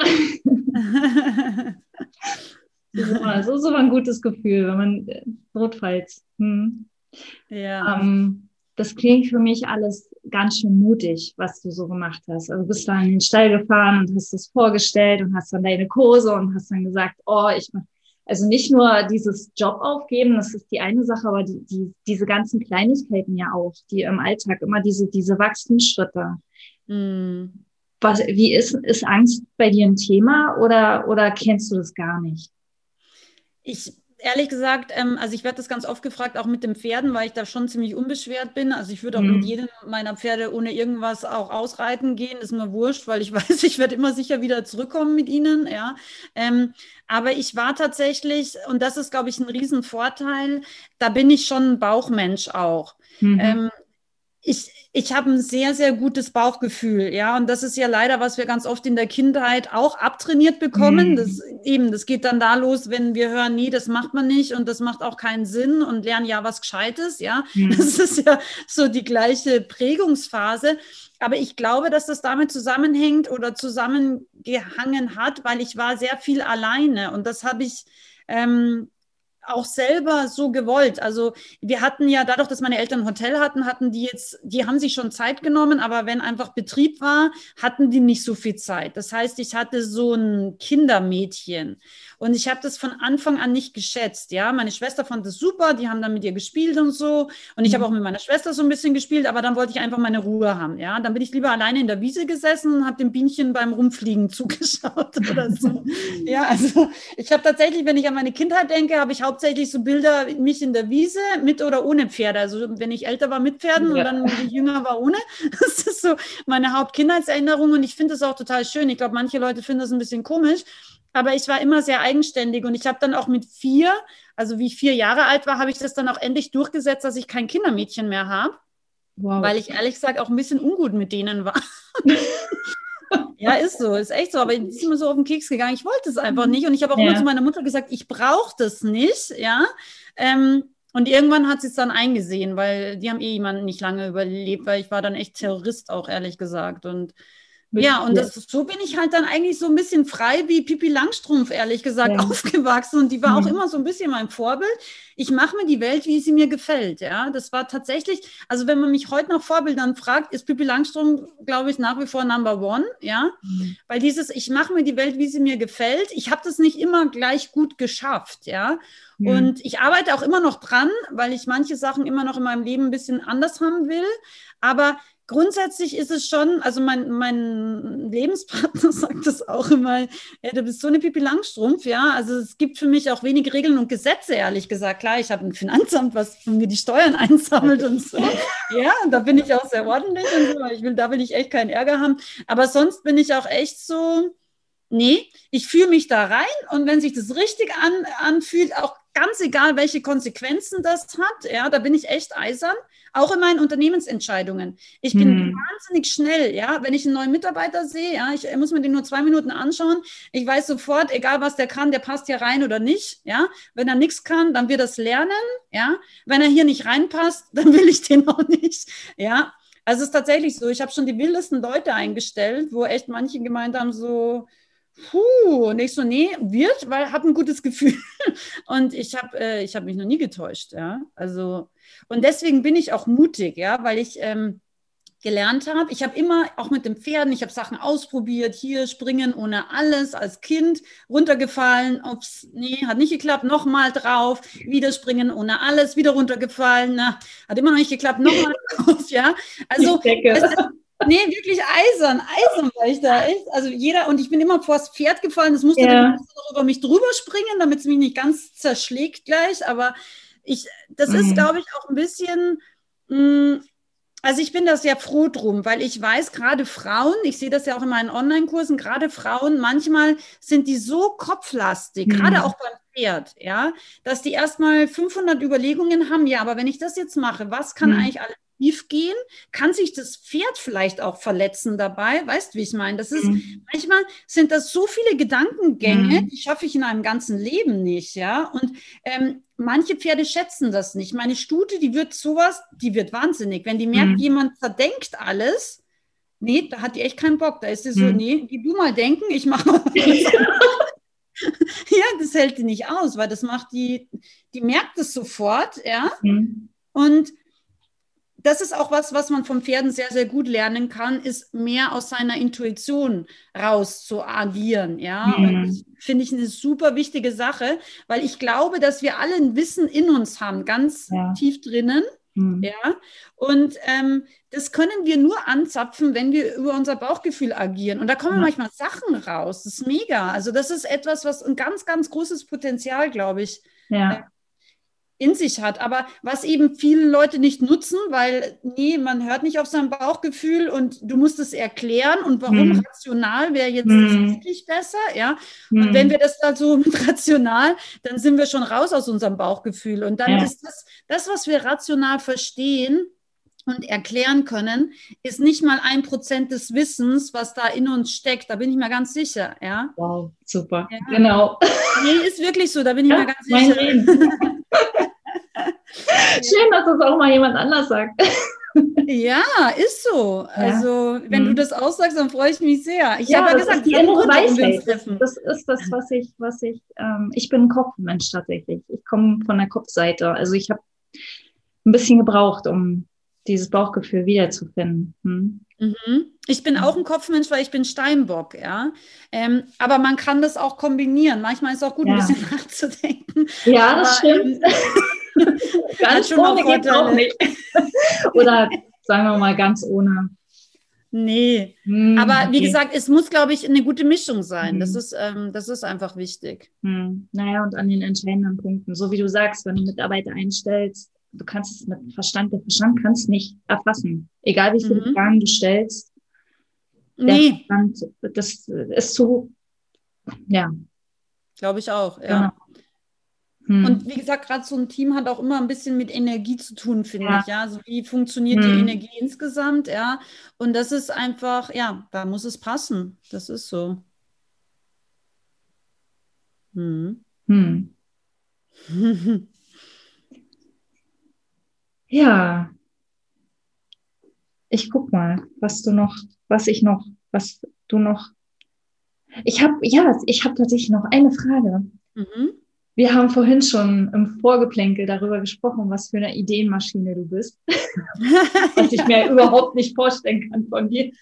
so, so war ein gutes Gefühl, wenn man äh, notfalls. Hm. Ja. Ähm, das klingt für mich alles ganz schön mutig, was du so gemacht hast. Also du bist da in den Stall gefahren und hast das vorgestellt und hast dann deine Kurse und hast dann gesagt, oh, ich mache also nicht nur dieses Job aufgeben, das ist die eine Sache, aber die, die, diese ganzen Kleinigkeiten ja auch, die im Alltag immer diese, diese Wachstumsschritte. Mm. Was, wie ist, ist Angst bei dir ein Thema oder, oder kennst du das gar nicht? Ich ehrlich gesagt, ähm, also ich werde das ganz oft gefragt, auch mit den Pferden, weil ich da schon ziemlich unbeschwert bin. Also ich würde auch mhm. mit jedem meiner Pferde ohne irgendwas auch ausreiten gehen, ist mir wurscht, weil ich weiß, ich werde immer sicher wieder zurückkommen mit ihnen, ja. Ähm, aber ich war tatsächlich, und das ist, glaube ich, ein Riesenvorteil, da bin ich schon ein Bauchmensch auch. Mhm. Ähm, ich, ich habe ein sehr, sehr gutes Bauchgefühl, ja. Und das ist ja leider, was wir ganz oft in der Kindheit auch abtrainiert bekommen. Mhm. Das eben, das geht dann da los, wenn wir hören, nee, das macht man nicht und das macht auch keinen Sinn und lernen ja was Gescheites, ja. Mhm. Das ist ja so die gleiche Prägungsphase. Aber ich glaube, dass das damit zusammenhängt oder zusammengehangen hat, weil ich war sehr viel alleine und das habe ich ähm, auch selber so gewollt. Also wir hatten ja dadurch, dass meine Eltern ein Hotel hatten, hatten die jetzt, die haben sich schon Zeit genommen, aber wenn einfach Betrieb war, hatten die nicht so viel Zeit. Das heißt, ich hatte so ein Kindermädchen und ich habe das von Anfang an nicht geschätzt. Ja, meine Schwester fand das super, die haben dann mit ihr gespielt und so. Und ich mhm. habe auch mit meiner Schwester so ein bisschen gespielt, aber dann wollte ich einfach meine Ruhe haben. Ja, dann bin ich lieber alleine in der Wiese gesessen und habe dem Bienchen beim Rumfliegen zugeschaut oder so. ja, also ich habe tatsächlich, wenn ich an meine Kindheit denke, habe ich hauptsächlich so Bilder mich in der Wiese mit oder ohne Pferde. Also wenn ich älter war mit Pferden ja. und dann wenn ich jünger war ohne. Das ist so meine Hauptkindheitserinnerung und ich finde das auch total schön. Ich glaube, manche Leute finden das ein bisschen komisch. Aber ich war immer sehr eigenständig und ich habe dann auch mit vier, also wie ich vier Jahre alt war, habe ich das dann auch endlich durchgesetzt, dass ich kein Kindermädchen mehr habe. Wow. Weil ich ehrlich gesagt auch ein bisschen ungut mit denen war. ja, ist so, ist echt so. Aber ich bin mir so auf den Keks gegangen. Ich wollte es einfach nicht. Und ich habe auch ja. immer zu meiner Mutter gesagt, ich brauche das nicht. Ja. Ähm, und irgendwann hat sie es dann eingesehen, weil die haben eh jemanden nicht lange überlebt, weil ich war dann echt Terrorist auch, ehrlich gesagt. Und ja, und das, so bin ich halt dann eigentlich so ein bisschen frei wie Pipi Langstrumpf, ehrlich gesagt, ja. aufgewachsen. Und die war mhm. auch immer so ein bisschen mein Vorbild. Ich mache mir die Welt, wie sie mir gefällt. Ja, das war tatsächlich, also wenn man mich heute nach Vorbildern fragt, ist Pipi Langstrumpf, glaube ich, nach wie vor Number One. Ja, mhm. weil dieses, ich mache mir die Welt, wie sie mir gefällt. Ich habe das nicht immer gleich gut geschafft. Ja, mhm. und ich arbeite auch immer noch dran, weil ich manche Sachen immer noch in meinem Leben ein bisschen anders haben will. Aber grundsätzlich ist es schon, also mein, mein Lebenspartner sagt das auch immer, ja, du bist so eine Pipi Langstrumpf, ja. Also es gibt für mich auch wenige Regeln und Gesetze, ehrlich gesagt. Klar, ich habe ein Finanzamt, was mir die Steuern einsammelt und so. Ja, und da bin ich auch sehr ordentlich und so. Ich will, da will ich echt keinen Ärger haben. Aber sonst bin ich auch echt so, nee, ich fühle mich da rein und wenn sich das richtig an, anfühlt, auch ganz egal, welche Konsequenzen das hat, ja, da bin ich echt eisern, auch in meinen Unternehmensentscheidungen. Ich bin hm. wahnsinnig schnell, ja, wenn ich einen neuen Mitarbeiter sehe, ja, ich muss mir den nur zwei Minuten anschauen, ich weiß sofort, egal was der kann, der passt hier rein oder nicht, ja, wenn er nichts kann, dann wird er es lernen, ja, wenn er hier nicht reinpasst, dann will ich den auch nicht, ja, also es ist tatsächlich so, ich habe schon die wildesten Leute eingestellt, wo echt manche gemeint haben, so, puh, nicht so, nee, wird, weil habe ein gutes Gefühl. Und ich habe äh, hab mich noch nie getäuscht, ja. Also, und deswegen bin ich auch mutig, ja, weil ich ähm, gelernt habe. Ich habe immer, auch mit den Pferden, ich habe Sachen ausprobiert, hier springen ohne alles, als Kind runtergefallen, ups, nee, hat nicht geklappt, nochmal drauf, wieder springen ohne alles, wieder runtergefallen, na, hat immer noch nicht geklappt, nochmal drauf, ja. Also, Nee, wirklich eisern, eisern war ich da. Echt. Also jeder, und ich bin immer vors Pferd gefallen, das musste ja. dann über mich drüber springen, damit es mich nicht ganz zerschlägt gleich. Aber ich, das mhm. ist, glaube ich, auch ein bisschen, mh, mm, also ich bin da sehr froh drum, weil ich weiß, gerade Frauen, ich sehe das ja auch in meinen Online-Kursen, gerade Frauen, manchmal sind die so kopflastig, mhm. gerade auch beim Pferd, ja, dass die erstmal 500 Überlegungen haben, ja, aber wenn ich das jetzt mache, was kann mhm. eigentlich alles schief gehen? Kann sich das Pferd vielleicht auch verletzen dabei? Weißt du, wie ich meine? Das ist, mhm. manchmal sind das so viele Gedankengänge, mhm. die schaffe ich in einem ganzen Leben nicht, ja. Und ähm, manche Pferde schätzen das nicht. Meine Stute, die wird sowas, die wird wahnsinnig. Wenn die merkt, mhm. jemand verdenkt alles, nee, da hat die echt keinen Bock. Da ist sie so, mhm. nee, gib du mal denken, ich mache ja, das hält die nicht aus, weil das macht die, die merkt es sofort, ja. Mhm. Und das ist auch was, was man vom Pferden sehr, sehr gut lernen kann, ist mehr aus seiner Intuition raus zu agieren. Ja, mhm. finde ich eine super wichtige Sache, weil ich glaube, dass wir alle ein Wissen in uns haben, ganz ja. tief drinnen. Mhm. Ja, und ähm, das können wir nur anzapfen, wenn wir über unser Bauchgefühl agieren. Und da kommen ja. manchmal Sachen raus. Das ist mega. Also, das ist etwas, was ein ganz, ganz großes Potenzial, glaube ich, ja. In sich hat. Aber was eben viele Leute nicht nutzen, weil, nee, man hört nicht auf sein Bauchgefühl und du musst es erklären und warum hm. rational wäre jetzt hm. wirklich besser, ja. Hm. Und wenn wir das dann so mit rational, dann sind wir schon raus aus unserem Bauchgefühl. Und dann ja. ist das, das, was wir rational verstehen, und erklären können, ist nicht mal ein Prozent des Wissens, was da in uns steckt. Da bin ich mir ganz sicher. Ja? Wow, super. Ja. Genau. Nee, ist wirklich so, da bin ich ja, mir ganz sicher. Schön, dass das auch mal jemand anders sagt. Ja, ist so. Ja. Also, wenn mhm. du das aussagst, dann freue ich mich sehr. Ich ja, habe ja gesagt, die innere Weisheit. Das, ist das, was ich, was ich, ähm, ich bin ein Kopfmensch tatsächlich. Ich komme von der Kopfseite. Also ich habe ein bisschen gebraucht, um dieses Bauchgefühl wiederzufinden. Hm? Mhm. Ich bin auch ein Kopfmensch, weil ich bin Steinbock, ja. Ähm, aber man kann das auch kombinieren. Manchmal ist es auch gut, ja. ein bisschen nachzudenken. Ja, das aber, stimmt. Ähm, ganz ohne geht auch nicht. Oder sagen wir mal ganz ohne. Nee, hm, aber wie gesagt, es muss, glaube ich, eine gute Mischung sein. Hm. Das, ist, ähm, das ist einfach wichtig. Hm. Naja, und an den entscheidenden Punkten, so wie du sagst, wenn du Mitarbeiter einstellst, du kannst es mit Verstand, der Verstand kann es nicht erfassen. Egal wie viele mhm. Fragen du stellst. Nee. Verstand, das ist zu, ja, glaube ich auch, ja. Genau. Hm. Und wie gesagt, gerade so ein Team hat auch immer ein bisschen mit Energie zu tun, finde ja. ich. Ja, also wie funktioniert hm. die Energie insgesamt, ja. Und das ist einfach, ja, da muss es passen. Das ist so. Hm. Hm. ja. Ich guck mal, was du noch, was ich noch, was du noch. Ich habe, ja, ich habe tatsächlich noch eine Frage. Mhm. Wir haben vorhin schon im Vorgeplänkel darüber gesprochen, was für eine Ideenmaschine du bist. was ich mir überhaupt nicht vorstellen kann von dir.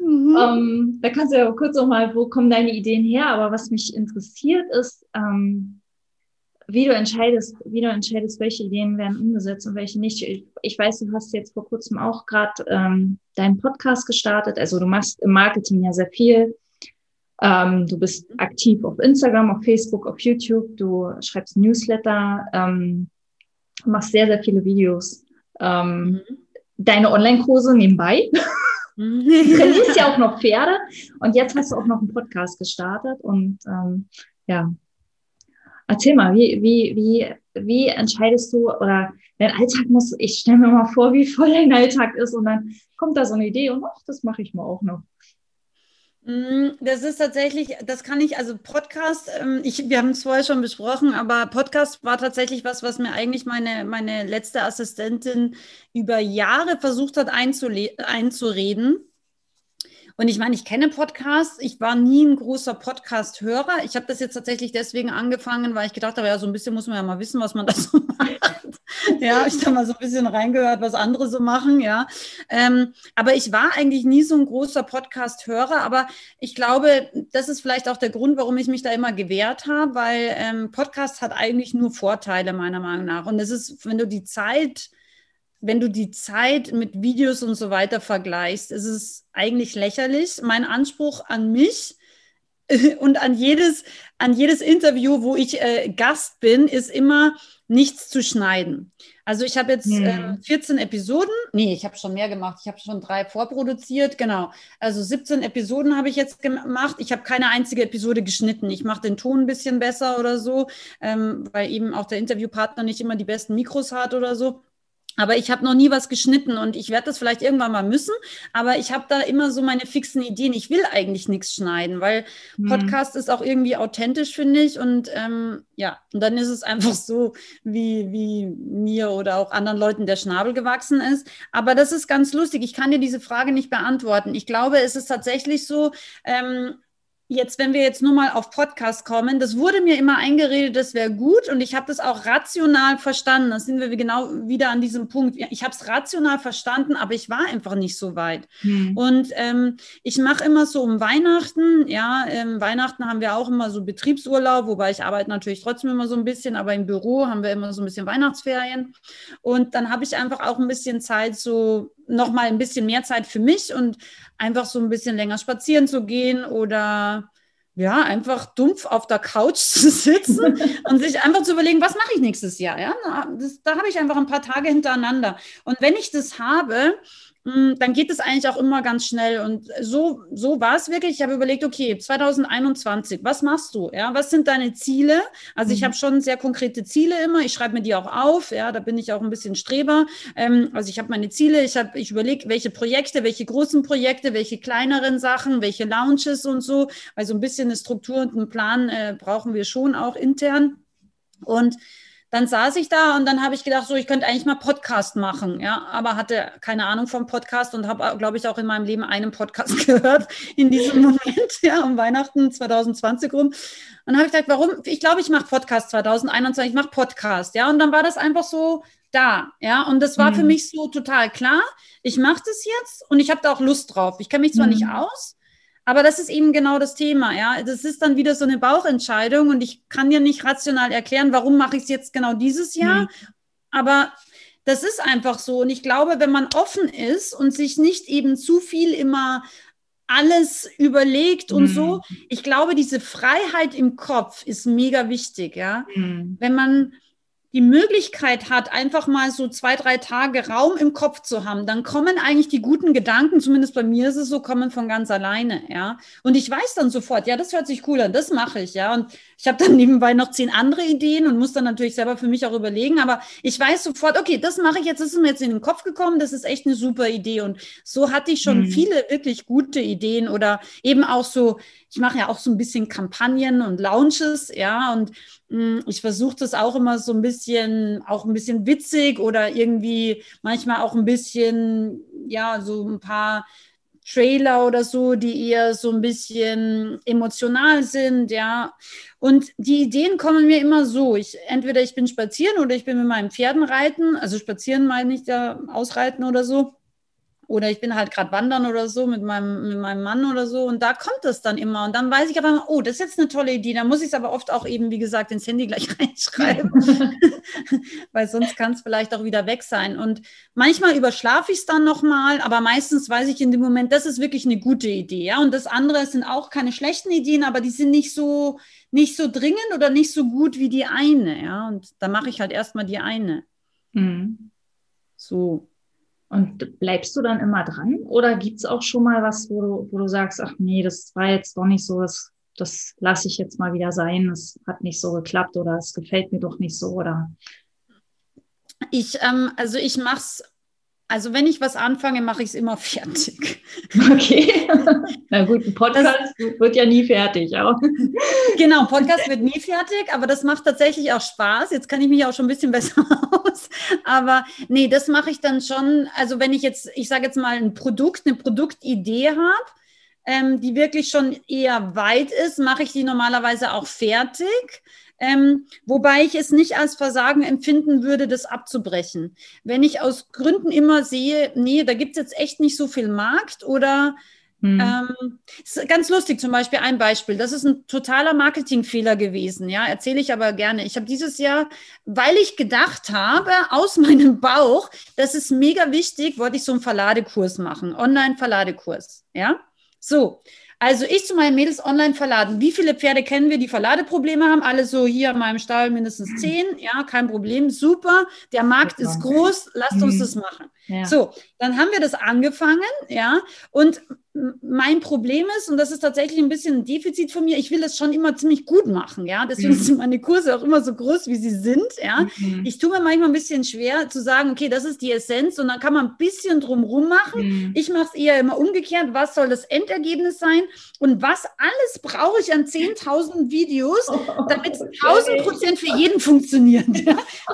mhm. ähm, da kannst du ja kurz noch mal, wo kommen deine Ideen her? Aber was mich interessiert ist, ähm, wie du entscheidest, wie du entscheidest, welche Ideen werden umgesetzt und welche nicht. Ich, ich weiß, du hast jetzt vor kurzem auch gerade ähm, deinen Podcast gestartet. Also du machst im Marketing ja sehr viel. Ähm, du bist aktiv auf Instagram, auf Facebook, auf YouTube. Du schreibst Newsletter, ähm, machst sehr, sehr viele Videos. Ähm, mhm. Deine Online-Kurse nebenbei. Mhm. du trainierst ja auch noch Pferde und jetzt hast du auch noch einen Podcast gestartet und ähm, ja, Erzähl mal, wie, wie, wie, wie entscheidest du oder dein Alltag muss, ich stelle mir mal vor, wie voll dein Alltag ist und dann kommt da so eine Idee und ach, das mache ich mal auch noch. Mm, das ist tatsächlich, das kann ich, also Podcast, ähm, ich, wir haben es vorher schon besprochen, aber Podcast war tatsächlich was, was mir eigentlich meine, meine letzte Assistentin über Jahre versucht hat einzureden. Und ich meine, ich kenne Podcasts. Ich war nie ein großer Podcast-Hörer. Ich habe das jetzt tatsächlich deswegen angefangen, weil ich gedacht habe, ja, so ein bisschen muss man ja mal wissen, was man da so macht. ja, ich da mal so ein bisschen reingehört, was andere so machen, ja. Ähm, aber ich war eigentlich nie so ein großer Podcast-Hörer. Aber ich glaube, das ist vielleicht auch der Grund, warum ich mich da immer gewehrt habe, weil ähm, Podcast hat eigentlich nur Vorteile, meiner Meinung nach. Und es ist, wenn du die Zeit wenn du die Zeit mit Videos und so weiter vergleichst, ist es eigentlich lächerlich. Mein Anspruch an mich und an jedes, an jedes Interview, wo ich äh, Gast bin, ist immer nichts zu schneiden. Also ich habe jetzt äh, 14 Episoden, nee, ich habe schon mehr gemacht, ich habe schon drei vorproduziert, genau. Also 17 Episoden habe ich jetzt gemacht. Ich habe keine einzige Episode geschnitten. Ich mache den Ton ein bisschen besser oder so, ähm, weil eben auch der Interviewpartner nicht immer die besten Mikros hat oder so. Aber ich habe noch nie was geschnitten und ich werde das vielleicht irgendwann mal müssen. Aber ich habe da immer so meine fixen Ideen. Ich will eigentlich nichts schneiden, weil hm. Podcast ist auch irgendwie authentisch, finde ich. Und ähm, ja, und dann ist es einfach so, wie, wie mir oder auch anderen Leuten der Schnabel gewachsen ist. Aber das ist ganz lustig. Ich kann dir diese Frage nicht beantworten. Ich glaube, es ist tatsächlich so, ähm, Jetzt, wenn wir jetzt nur mal auf Podcast kommen, das wurde mir immer eingeredet, das wäre gut und ich habe das auch rational verstanden. Da sind wir genau wieder an diesem Punkt. Ich habe es rational verstanden, aber ich war einfach nicht so weit. Hm. Und ähm, ich mache immer so um Weihnachten, ja, ähm, Weihnachten haben wir auch immer so Betriebsurlaub, wobei ich arbeite natürlich trotzdem immer so ein bisschen, aber im Büro haben wir immer so ein bisschen Weihnachtsferien. Und dann habe ich einfach auch ein bisschen Zeit, so nochmal ein bisschen mehr Zeit für mich und einfach so ein bisschen länger spazieren zu gehen oder ja, einfach dumpf auf der Couch zu sitzen und sich einfach zu überlegen, was mache ich nächstes Jahr? Ja, das, da habe ich einfach ein paar Tage hintereinander. Und wenn ich das habe, dann geht es eigentlich auch immer ganz schnell. Und so, so war es wirklich. Ich habe überlegt, okay, 2021, was machst du? Ja, was sind deine Ziele? Also ich mhm. habe schon sehr konkrete Ziele immer. Ich schreibe mir die auch auf. Ja, da bin ich auch ein bisschen Streber. Ähm, also ich habe meine Ziele. Ich habe, ich überlege, welche Projekte, welche großen Projekte, welche kleineren Sachen, welche Launches und so. Weil so ein bisschen eine Struktur und einen Plan äh, brauchen wir schon auch intern. Und dann saß ich da und dann habe ich gedacht, so, ich könnte eigentlich mal Podcast machen, ja, aber hatte keine Ahnung vom Podcast und habe, glaube ich, auch in meinem Leben einen Podcast gehört in diesem Moment, ja, um Weihnachten 2020 rum. Und dann habe ich gedacht, warum? Ich glaube, ich mache Podcast 2021, ich mache Podcast, ja, und dann war das einfach so da, ja, und das war mhm. für mich so total klar. Ich mache das jetzt und ich habe da auch Lust drauf. Ich kenne mich zwar mhm. nicht aus, aber das ist eben genau das Thema, ja. Das ist dann wieder so eine Bauchentscheidung und ich kann dir nicht rational erklären, warum mache ich es jetzt genau dieses Jahr. Mhm. Aber das ist einfach so. Und ich glaube, wenn man offen ist und sich nicht eben zu viel immer alles überlegt und mhm. so, ich glaube, diese Freiheit im Kopf ist mega wichtig, ja. Mhm. Wenn man die Möglichkeit hat, einfach mal so zwei, drei Tage Raum im Kopf zu haben, dann kommen eigentlich die guten Gedanken, zumindest bei mir ist es so, kommen von ganz alleine, ja. Und ich weiß dann sofort, ja, das hört sich cool an, das mache ich, ja. Und ich habe dann nebenbei noch zehn andere Ideen und muss dann natürlich selber für mich auch überlegen, aber ich weiß sofort, okay, das mache ich jetzt, das ist mir jetzt in den Kopf gekommen, das ist echt eine super Idee. Und so hatte ich schon mhm. viele wirklich gute Ideen oder eben auch so, ich mache ja auch so ein bisschen Kampagnen und Launches, ja, und ich versuche das auch immer so ein bisschen, auch ein bisschen witzig oder irgendwie manchmal auch ein bisschen, ja, so ein paar Trailer oder so, die eher so ein bisschen emotional sind, ja. Und die Ideen kommen mir immer so. Ich, entweder ich bin spazieren oder ich bin mit meinen Pferden reiten, also spazieren meine ich ja ausreiten oder so. Oder ich bin halt gerade wandern oder so mit meinem, mit meinem Mann oder so. Und da kommt es dann immer. Und dann weiß ich aber, oh, das ist jetzt eine tolle Idee. Da muss ich es aber oft auch eben, wie gesagt, ins Handy gleich reinschreiben. Weil sonst kann es vielleicht auch wieder weg sein. Und manchmal überschlafe ich es dann nochmal. Aber meistens weiß ich in dem Moment, das ist wirklich eine gute Idee. Ja? Und das andere sind auch keine schlechten Ideen, aber die sind nicht so, nicht so dringend oder nicht so gut wie die eine. Ja? Und da mache ich halt erstmal die eine. Mhm. So. Und bleibst du dann immer dran? Oder gibt es auch schon mal was, wo du, wo du sagst, ach nee, das war jetzt doch nicht so, das, das lasse ich jetzt mal wieder sein, es hat nicht so geklappt oder es gefällt mir doch nicht so oder? Ich, ähm, also ich mache es also wenn ich was anfange, mache ich es immer fertig. Okay. Na gut, ein Podcast das, wird ja nie fertig. Aber. Genau, ein Podcast wird nie fertig, aber das macht tatsächlich auch Spaß. Jetzt kann ich mich auch schon ein bisschen besser aus. Aber nee, das mache ich dann schon. Also wenn ich jetzt, ich sage jetzt mal, ein Produkt, eine Produktidee habe, ähm, die wirklich schon eher weit ist, mache ich die normalerweise auch fertig. Ähm, wobei ich es nicht als Versagen empfinden würde, das abzubrechen. Wenn ich aus Gründen immer sehe, nee, da gibt es jetzt echt nicht so viel Markt oder hm. Ähm, ist ganz lustig, zum Beispiel ein Beispiel. Das ist ein totaler Marketingfehler gewesen. Ja, erzähle ich aber gerne. Ich habe dieses Jahr, weil ich gedacht habe, aus meinem Bauch, das ist mega wichtig, wollte ich so einen Verladekurs machen, Online-Verladekurs. Ja, so. Also ich zu meinen Mädels online verladen. Wie viele Pferde kennen wir, die Verladeprobleme haben? Alle so hier in meinem Stall mindestens mhm. zehn. Ja, kein Problem. Super. Der Markt ist groß. Lasst uns mhm. das machen. Ja. So, dann haben wir das angefangen. Ja, und mein Problem ist, und das ist tatsächlich ein bisschen ein Defizit von mir, ich will es schon immer ziemlich gut machen, ja. Deswegen mhm. sind meine Kurse auch immer so groß, wie sie sind, ja. Mhm. Ich tue mir manchmal ein bisschen schwer zu sagen, okay, das ist die Essenz und dann kann man ein bisschen drumrum machen. Mhm. Ich mache es eher immer umgekehrt. Was soll das Endergebnis sein? Und was alles brauche ich an 10.000 Videos, damit es 1000 Prozent für jeden funktioniert?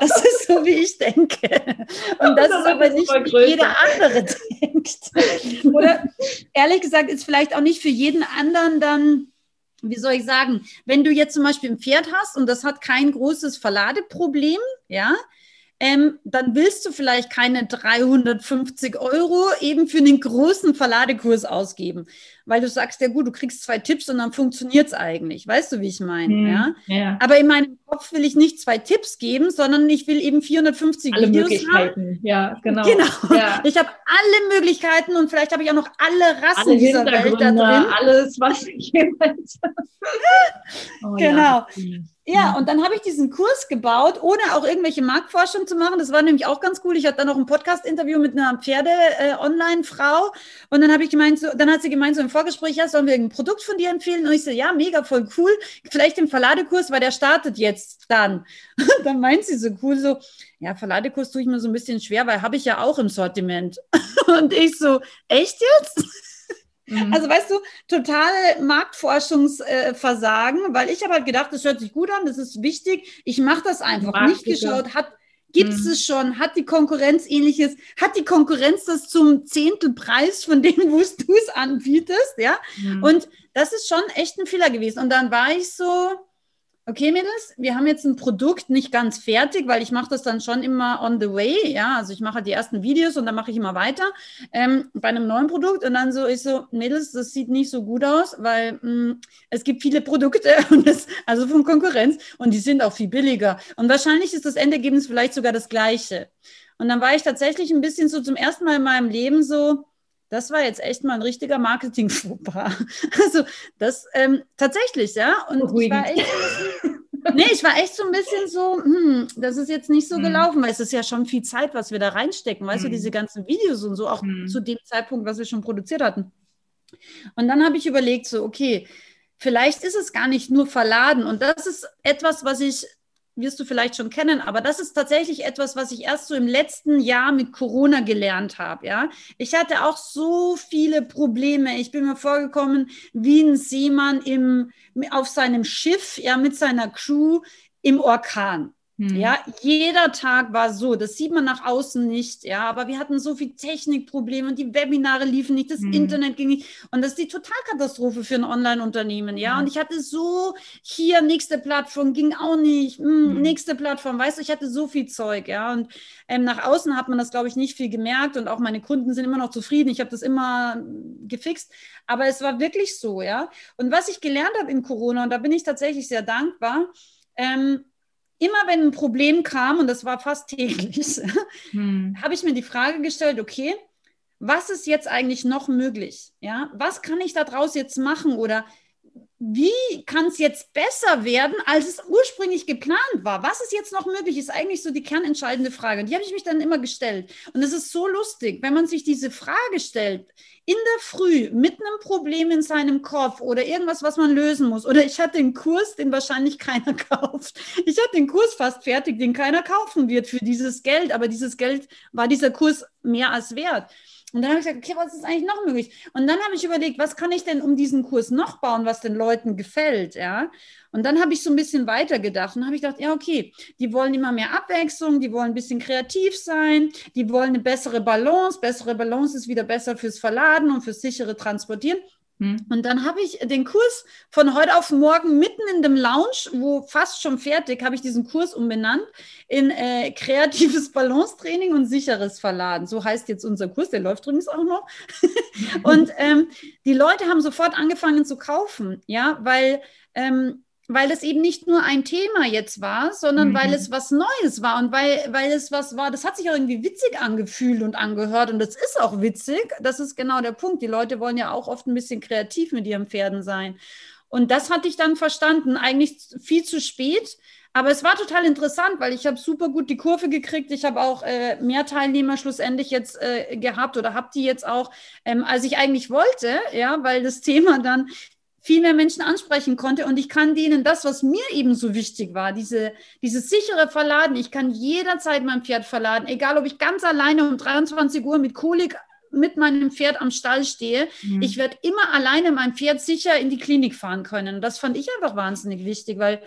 Das ist so, wie ich denke. Und das, das ist aber nicht, wie jeder andere denkt. Oder ehrlich ehrlich gesagt ist vielleicht auch nicht für jeden anderen dann wie soll ich sagen, wenn du jetzt zum Beispiel ein Pferd hast und das hat kein großes Verladeproblem, ja, ähm, dann willst du vielleicht keine 350 Euro eben für einen großen Verladekurs ausgeben, weil du sagst, ja gut, du kriegst zwei Tipps und dann funktioniert es eigentlich. Weißt du, wie ich meine? Hm, ja? ja? Aber in meinem Kopf will ich nicht zwei Tipps geben, sondern ich will eben 450 alle Videos Möglichkeiten. haben. Ja, genau. Genau. Ja. Ich habe alle Möglichkeiten und vielleicht habe ich auch noch alle Rassen alle dieser Welt da drin. Alles, was ich jemals. oh, genau. Ja. Ja, mhm. und dann habe ich diesen Kurs gebaut, ohne auch irgendwelche Marktforschung zu machen. Das war nämlich auch ganz cool. Ich hatte dann noch ein Podcast-Interview mit einer Pferde-Online-Frau. Äh, und dann habe ich gemeint, so, dann hat sie gemeint, so im Vorgespräch, ja, sollen wir ein Produkt von dir empfehlen? Und ich so, ja, mega, voll cool. Vielleicht den Verladekurs, weil der startet jetzt dann. Und dann meint sie so cool, so, ja, Verladekurs tue ich mir so ein bisschen schwer, weil habe ich ja auch im Sortiment. Und ich so, echt jetzt? Mhm. Also weißt du, totale Marktforschungsversagen, äh, weil ich habe halt gedacht, das hört sich gut an, das ist wichtig. Ich mache das einfach. Markt, Nicht geschaut, hat gibt es mhm. es schon, hat die Konkurrenz ähnliches, hat die Konkurrenz das zum Zehntelpreis von dem, wo du es anbietest, ja? Mhm. Und das ist schon echt ein Fehler gewesen. Und dann war ich so, okay, Mädels, wir haben jetzt ein Produkt nicht ganz fertig, weil ich mache das dann schon immer on the way, ja, also ich mache halt die ersten Videos und dann mache ich immer weiter ähm, bei einem neuen Produkt. Und dann so, ich so, Mädels, das sieht nicht so gut aus, weil mh, hm, es gibt viele Produkte, das, also von Konkurrenz und die sind auch viel billiger. Und wahrscheinlich ist das Endergebnis vielleicht sogar das gleiche. Und dann war ich tatsächlich ein bisschen so zum ersten Mal in meinem Leben so, das war jetzt echt mal ein richtiger Marketing-Fauxpas. Also das ähm, tatsächlich, ja. Und ich war echt nee, ich war echt so ein bisschen so, hm, das ist jetzt nicht so mhm. gelaufen, weil es ist ja schon viel Zeit, was wir da reinstecken, weißt mhm. du, diese ganzen Videos und so, auch mhm. zu dem Zeitpunkt, was wir schon produziert hatten. Und dann habe ich überlegt, so, okay, vielleicht ist es gar nicht nur verladen. Und das ist etwas, was ich wirst du vielleicht schon kennen, aber das ist tatsächlich etwas, was ich erst so im letzten Jahr mit Corona gelernt habe. Ja, ich hatte auch so viele Probleme. Ich bin mir vorgekommen wie ein Seemann im, auf seinem Schiff, ja, mit seiner Crew im Orkan. Hm. Ja, jeder Tag war so. Das sieht man nach außen nicht. Ja, aber wir hatten so viel Technikprobleme und die Webinare liefen nicht, das hm. Internet ging nicht. Und das ist die Totalkatastrophe für ein Online-Unternehmen. Ja, und ich hatte so hier nächste Plattform ging auch nicht. Hm, hm. nächste Plattform, weißt du, ich hatte so viel Zeug. Ja, und ähm, nach außen hat man das, glaube ich, nicht viel gemerkt und auch meine Kunden sind immer noch zufrieden. Ich habe das immer gefixt. Aber es war wirklich so. Ja, und was ich gelernt habe in Corona und da bin ich tatsächlich sehr dankbar. Ähm, immer wenn ein Problem kam, und das war fast täglich, hm. habe ich mir die Frage gestellt, okay, was ist jetzt eigentlich noch möglich? Ja, was kann ich daraus jetzt machen? Oder wie kann es jetzt besser werden, als es ursprünglich geplant war? Was ist jetzt noch möglich, ist eigentlich so die kernentscheidende Frage. Und die habe ich mich dann immer gestellt. Und es ist so lustig, wenn man sich diese Frage stellt, in der Früh mit einem Problem in seinem Kopf oder irgendwas, was man lösen muss. Oder ich hatte den Kurs, den wahrscheinlich keiner kauft. Ich hatte den Kurs fast fertig, den keiner kaufen wird für dieses Geld. Aber dieses Geld war dieser Kurs mehr als wert. Und dann habe ich gesagt, okay, was ist eigentlich noch möglich? Und dann habe ich überlegt, was kann ich denn um diesen Kurs noch bauen, was den Leuten gefällt, ja? Und dann habe ich so ein bisschen weitergedacht und habe ich gedacht, ja, okay, die wollen immer mehr Abwechslung, die wollen ein bisschen kreativ sein, die wollen eine bessere Balance. Bessere Balance ist wieder besser fürs Verladen und fürs sichere Transportieren. Hm. Und dann habe ich den Kurs von heute auf morgen mitten in dem Lounge, wo fast schon fertig, habe ich diesen Kurs umbenannt in äh, kreatives Balancetraining und sicheres Verladen. So heißt jetzt unser Kurs, der läuft übrigens auch noch. und ähm, die Leute haben sofort angefangen zu kaufen, ja, weil ähm, weil es eben nicht nur ein Thema jetzt war, sondern mhm. weil es was Neues war und weil, weil es was war, das hat sich auch irgendwie witzig angefühlt und angehört und das ist auch witzig. Das ist genau der Punkt. Die Leute wollen ja auch oft ein bisschen kreativ mit ihren Pferden sein. Und das hatte ich dann verstanden, eigentlich viel zu spät. Aber es war total interessant, weil ich habe super gut die Kurve gekriegt. Ich habe auch äh, mehr Teilnehmer schlussendlich jetzt äh, gehabt oder habe die jetzt auch, ähm, als ich eigentlich wollte, ja, weil das Thema dann viel mehr Menschen ansprechen konnte. Und ich kann denen das, was mir eben so wichtig war, diese, dieses sichere Verladen. Ich kann jederzeit mein Pferd verladen, egal ob ich ganz alleine um 23 Uhr mit Kolik mit meinem Pferd am Stall stehe. Mhm. Ich werde immer alleine mein Pferd sicher in die Klinik fahren können. Und das fand ich einfach wahnsinnig wichtig, weil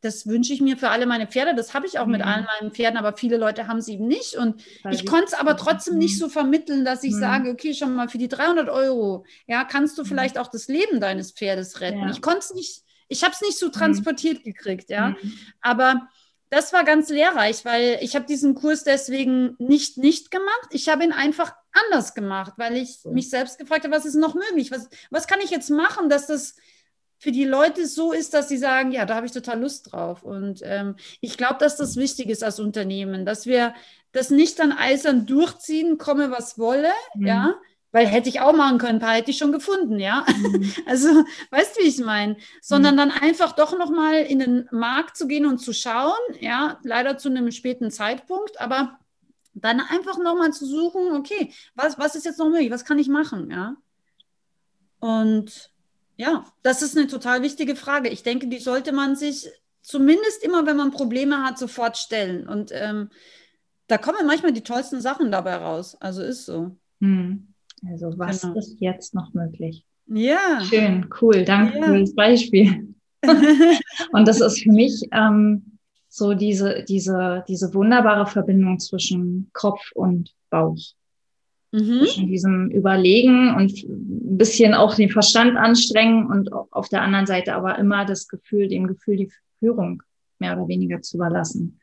das wünsche ich mir für alle meine Pferde. Das habe ich auch mhm. mit allen meinen Pferden, aber viele Leute haben es eben nicht. Und ich konnte es aber trotzdem nicht so vermitteln, dass ich mhm. sage, okay, schon mal für die 300 Euro, ja, kannst du mhm. vielleicht auch das Leben deines Pferdes retten. Ja. Ich konnte es nicht, ich habe es nicht so mhm. transportiert gekriegt, ja. Mhm. Aber das war ganz lehrreich, weil ich habe diesen Kurs deswegen nicht nicht gemacht. Ich habe ihn einfach anders gemacht, weil ich mich selbst gefragt habe, was ist noch möglich? Was, was kann ich jetzt machen, dass das für die Leute so ist, dass sie sagen, ja, da habe ich total Lust drauf. Und ähm, ich glaube, dass das wichtig ist als Unternehmen, dass wir das nicht dann eisern durchziehen, komme was wolle, mhm. ja, weil hätte ich auch machen können, ein paar hätte ich schon gefunden, ja. Mhm. Also, weißt du, wie ich meine? Sondern mhm. dann einfach doch nochmal in den Markt zu gehen und zu schauen, ja, leider zu einem späten Zeitpunkt, aber dann einfach nochmal zu suchen, okay, was, was ist jetzt noch möglich, was kann ich machen, ja. Und ja, das ist eine total wichtige Frage. Ich denke, die sollte man sich zumindest immer, wenn man Probleme hat, sofort stellen. Und ähm, da kommen manchmal die tollsten Sachen dabei raus. Also ist so. Hm. Also was genau. ist jetzt noch möglich? Ja. Schön, cool. Danke ja. für das Beispiel. Und das ist für mich ähm, so diese, diese, diese wunderbare Verbindung zwischen Kopf und Bauch. Mhm. Zwischen diesem Überlegen und ein bisschen auch den Verstand anstrengen und auf der anderen Seite aber immer das Gefühl, dem Gefühl die Führung mehr oder weniger zu überlassen.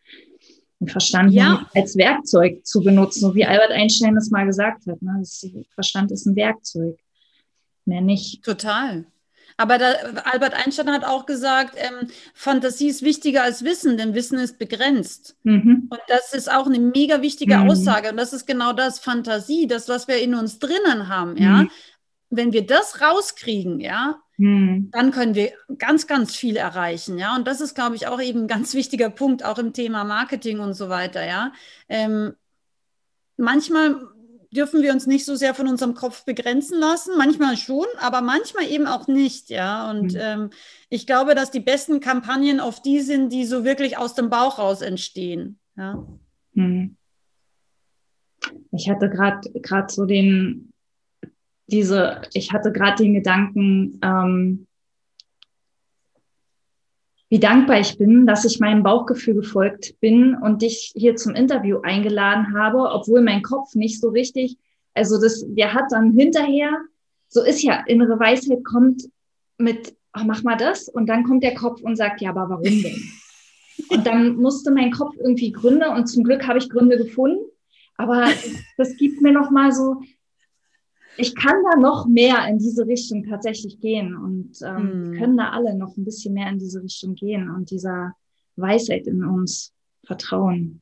Den Verstand ja. als Werkzeug zu benutzen, so wie Albert Einstein das mal gesagt hat. Ne? Das Verstand ist ein Werkzeug, mehr nicht. Total. Aber da, Albert Einstein hat auch gesagt, ähm, Fantasie ist wichtiger als Wissen, denn Wissen ist begrenzt. Mhm. Und das ist auch eine mega wichtige mhm. Aussage. Und das ist genau das Fantasie, das, was wir in uns drinnen haben, ja. Mhm. Wenn wir das rauskriegen, ja, hm. dann können wir ganz, ganz viel erreichen. Ja, und das ist, glaube ich, auch eben ein ganz wichtiger Punkt, auch im Thema Marketing und so weiter. Ja, ähm, manchmal dürfen wir uns nicht so sehr von unserem Kopf begrenzen lassen. Manchmal schon, aber manchmal eben auch nicht. Ja, und mhm. ähm, ich glaube, dass die besten Kampagnen oft die sind, die so wirklich aus dem Bauch raus entstehen. Ja. Mhm. Ich hatte gerade gerade so den diese, ich hatte gerade den Gedanken, ähm, wie dankbar ich bin, dass ich meinem Bauchgefühl gefolgt bin und dich hier zum Interview eingeladen habe, obwohl mein Kopf nicht so richtig, also das, der hat dann hinterher, so ist ja, innere Weisheit kommt mit, oh, mach mal das und dann kommt der Kopf und sagt, ja, aber warum denn? Und dann musste mein Kopf irgendwie Gründe und zum Glück habe ich Gründe gefunden, aber das gibt mir noch mal so, ich kann da noch mehr in diese Richtung tatsächlich gehen und ähm, mm. können da alle noch ein bisschen mehr in diese Richtung gehen und dieser Weisheit in uns vertrauen.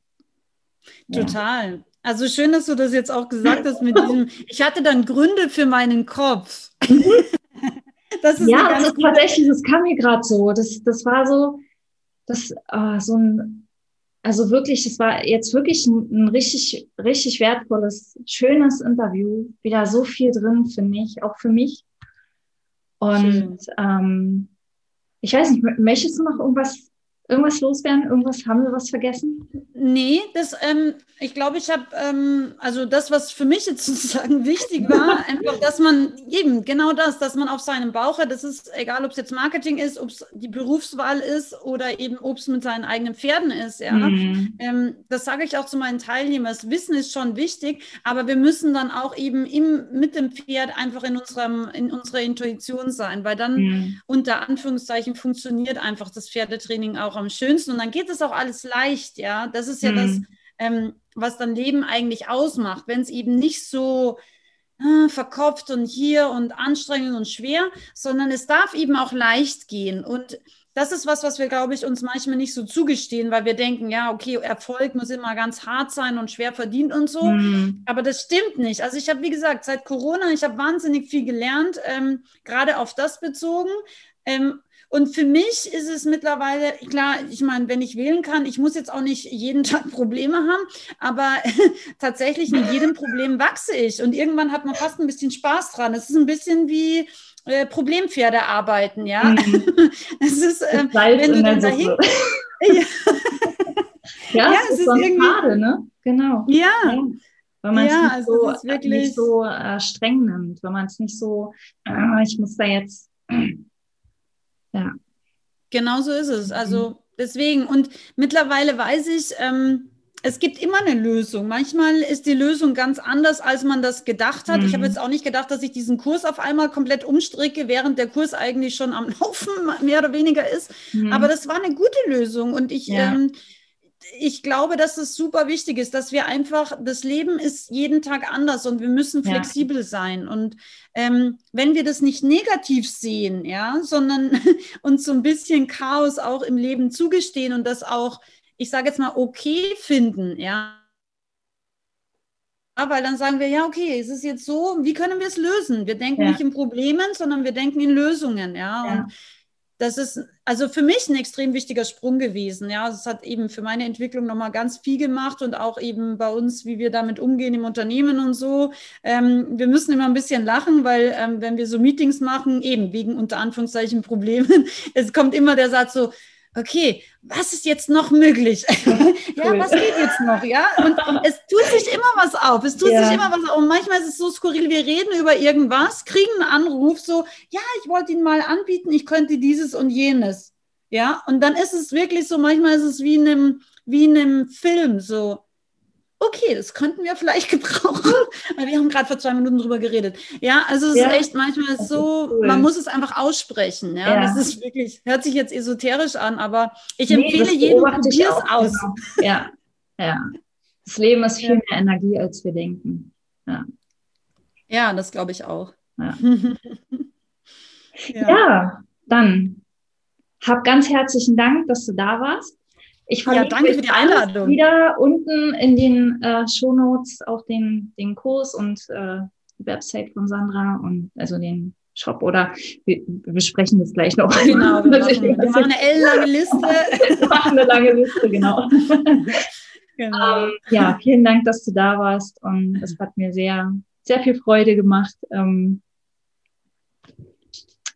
Total. Ja. Also schön, dass du das jetzt auch gesagt hast mit diesem, ich hatte dann Gründe für meinen Kopf. das ist ja, das ist tatsächlich, das kam mir gerade so. Das, das war so, das, uh, so ein also wirklich, es war jetzt wirklich ein, ein, richtig, richtig wertvolles, schönes Interview. Wieder so viel drin, finde ich, auch für mich. Und ähm, ich weiß nicht, möchtest du noch irgendwas irgendwas loswerden? Irgendwas haben wir was vergessen? Nee, das, ähm, ich glaube, ich habe, ähm, also das, was für mich jetzt sozusagen wichtig war, einfach, dass man eben genau das, dass man auf seinem Bauch hat, das ist egal, ob es jetzt Marketing ist, ob es die Berufswahl ist oder eben ob es mit seinen eigenen Pferden ist, ja. Mhm. Ähm, das sage ich auch zu meinen Teilnehmern. Das Wissen ist schon wichtig, aber wir müssen dann auch eben im, mit dem Pferd einfach in unserem, in unserer Intuition sein, weil dann mhm. unter Anführungszeichen funktioniert einfach das Pferdetraining auch auch am schönsten und dann geht es auch alles leicht, ja. Das ist ja mhm. das, ähm, was dann Leben eigentlich ausmacht, wenn es eben nicht so äh, verkopft und hier und anstrengend und schwer, sondern es darf eben auch leicht gehen und das ist was, was wir, glaube ich, uns manchmal nicht so zugestehen, weil wir denken, ja, okay, Erfolg muss immer ganz hart sein und schwer verdient und so. Mhm. Aber das stimmt nicht. Also ich habe, wie gesagt, seit Corona, ich habe wahnsinnig viel gelernt, ähm, gerade auf das bezogen. Ähm, und für mich ist es mittlerweile, klar, ich meine, wenn ich wählen kann, ich muss jetzt auch nicht jeden Tag Probleme haben, aber tatsächlich mit jedem Problem wachse ich. Und irgendwann hat man fast ein bisschen Spaß dran. Es ist ein bisschen wie äh, Problempferde arbeiten, ja. Mhm. es ist, äh, wenn du dann dahin. ja, ja, ja es ist, ist irgendwie schade, ne? Genau. Ja. ja. Wenn man ja, es nicht so, wirklich... nicht so äh, streng nimmt, wenn man es nicht so, äh, ich muss da jetzt ja. Genau so ist es. Also mhm. deswegen, und mittlerweile weiß ich, ähm, es gibt immer eine Lösung. Manchmal ist die Lösung ganz anders, als man das gedacht hat. Mhm. Ich habe jetzt auch nicht gedacht, dass ich diesen Kurs auf einmal komplett umstricke, während der Kurs eigentlich schon am Laufen mehr oder weniger ist. Mhm. Aber das war eine gute Lösung und ich, ja. ähm, ich glaube, dass es super wichtig ist, dass wir einfach, das Leben ist jeden Tag anders und wir müssen flexibel ja. sein. Und ähm, wenn wir das nicht negativ sehen, ja, sondern uns so ein bisschen Chaos auch im Leben zugestehen und das auch, ich sage jetzt mal, okay finden, ja. Weil dann sagen wir, ja, okay, es ist jetzt so, wie können wir es lösen? Wir denken ja. nicht in Problemen, sondern wir denken in Lösungen, ja. ja. Und das ist also für mich ein extrem wichtiger Sprung gewesen. Ja, es hat eben für meine Entwicklung nochmal ganz viel gemacht und auch eben bei uns, wie wir damit umgehen im Unternehmen und so. Ähm, wir müssen immer ein bisschen lachen, weil ähm, wenn wir so Meetings machen, eben wegen unter Anführungszeichen Problemen, es kommt immer der Satz so, okay, was ist jetzt noch möglich? ja, cool. was geht jetzt noch? Ja, und es tut sich immer was auf. Es tut ja. sich immer was auf. Und manchmal ist es so skurril, wir reden über irgendwas, kriegen einen Anruf, so, ja, ich wollte Ihnen mal anbieten, ich könnte dieses und jenes. Ja, und dann ist es wirklich so, manchmal ist es wie in einem, wie in einem Film, so, okay, das könnten wir vielleicht gebrauchen. Weil wir haben gerade vor zwei Minuten drüber geredet. Ja, also es ja. ist echt manchmal so, cool. man muss es einfach aussprechen. Ja? ja? das ist wirklich, hört sich jetzt esoterisch an, aber ich nee, empfehle jedem, probier es aus. Genau. Ja, ja. Das Leben ist viel ja. mehr Energie, als wir denken. Ja, ja das glaube ich auch. Ja. ja, dann hab ganz herzlichen Dank, dass du da warst. Ich ja, danke für die Einladung. Wieder unten in den äh, Shownotes auch den, den Kurs und äh, die Website von Sandra und also den Shop oder wir, wir besprechen das gleich noch. Genau, wir machen, wir machen eine ellenlange Liste. wir machen eine lange Liste, genau. genau. Ähm, ja, vielen Dank, dass du da warst und es hat mir sehr, sehr viel Freude gemacht. Ähm,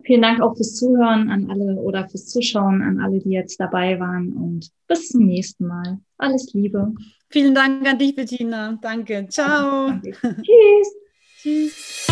vielen Dank auch fürs Zuhören an alle oder fürs Zuschauen an alle, die jetzt dabei waren und bis zum nächsten Mal. Alles Liebe. Vielen Dank an dich, Bettina. Danke. Ciao. Danke. Tschüss. Tschüss.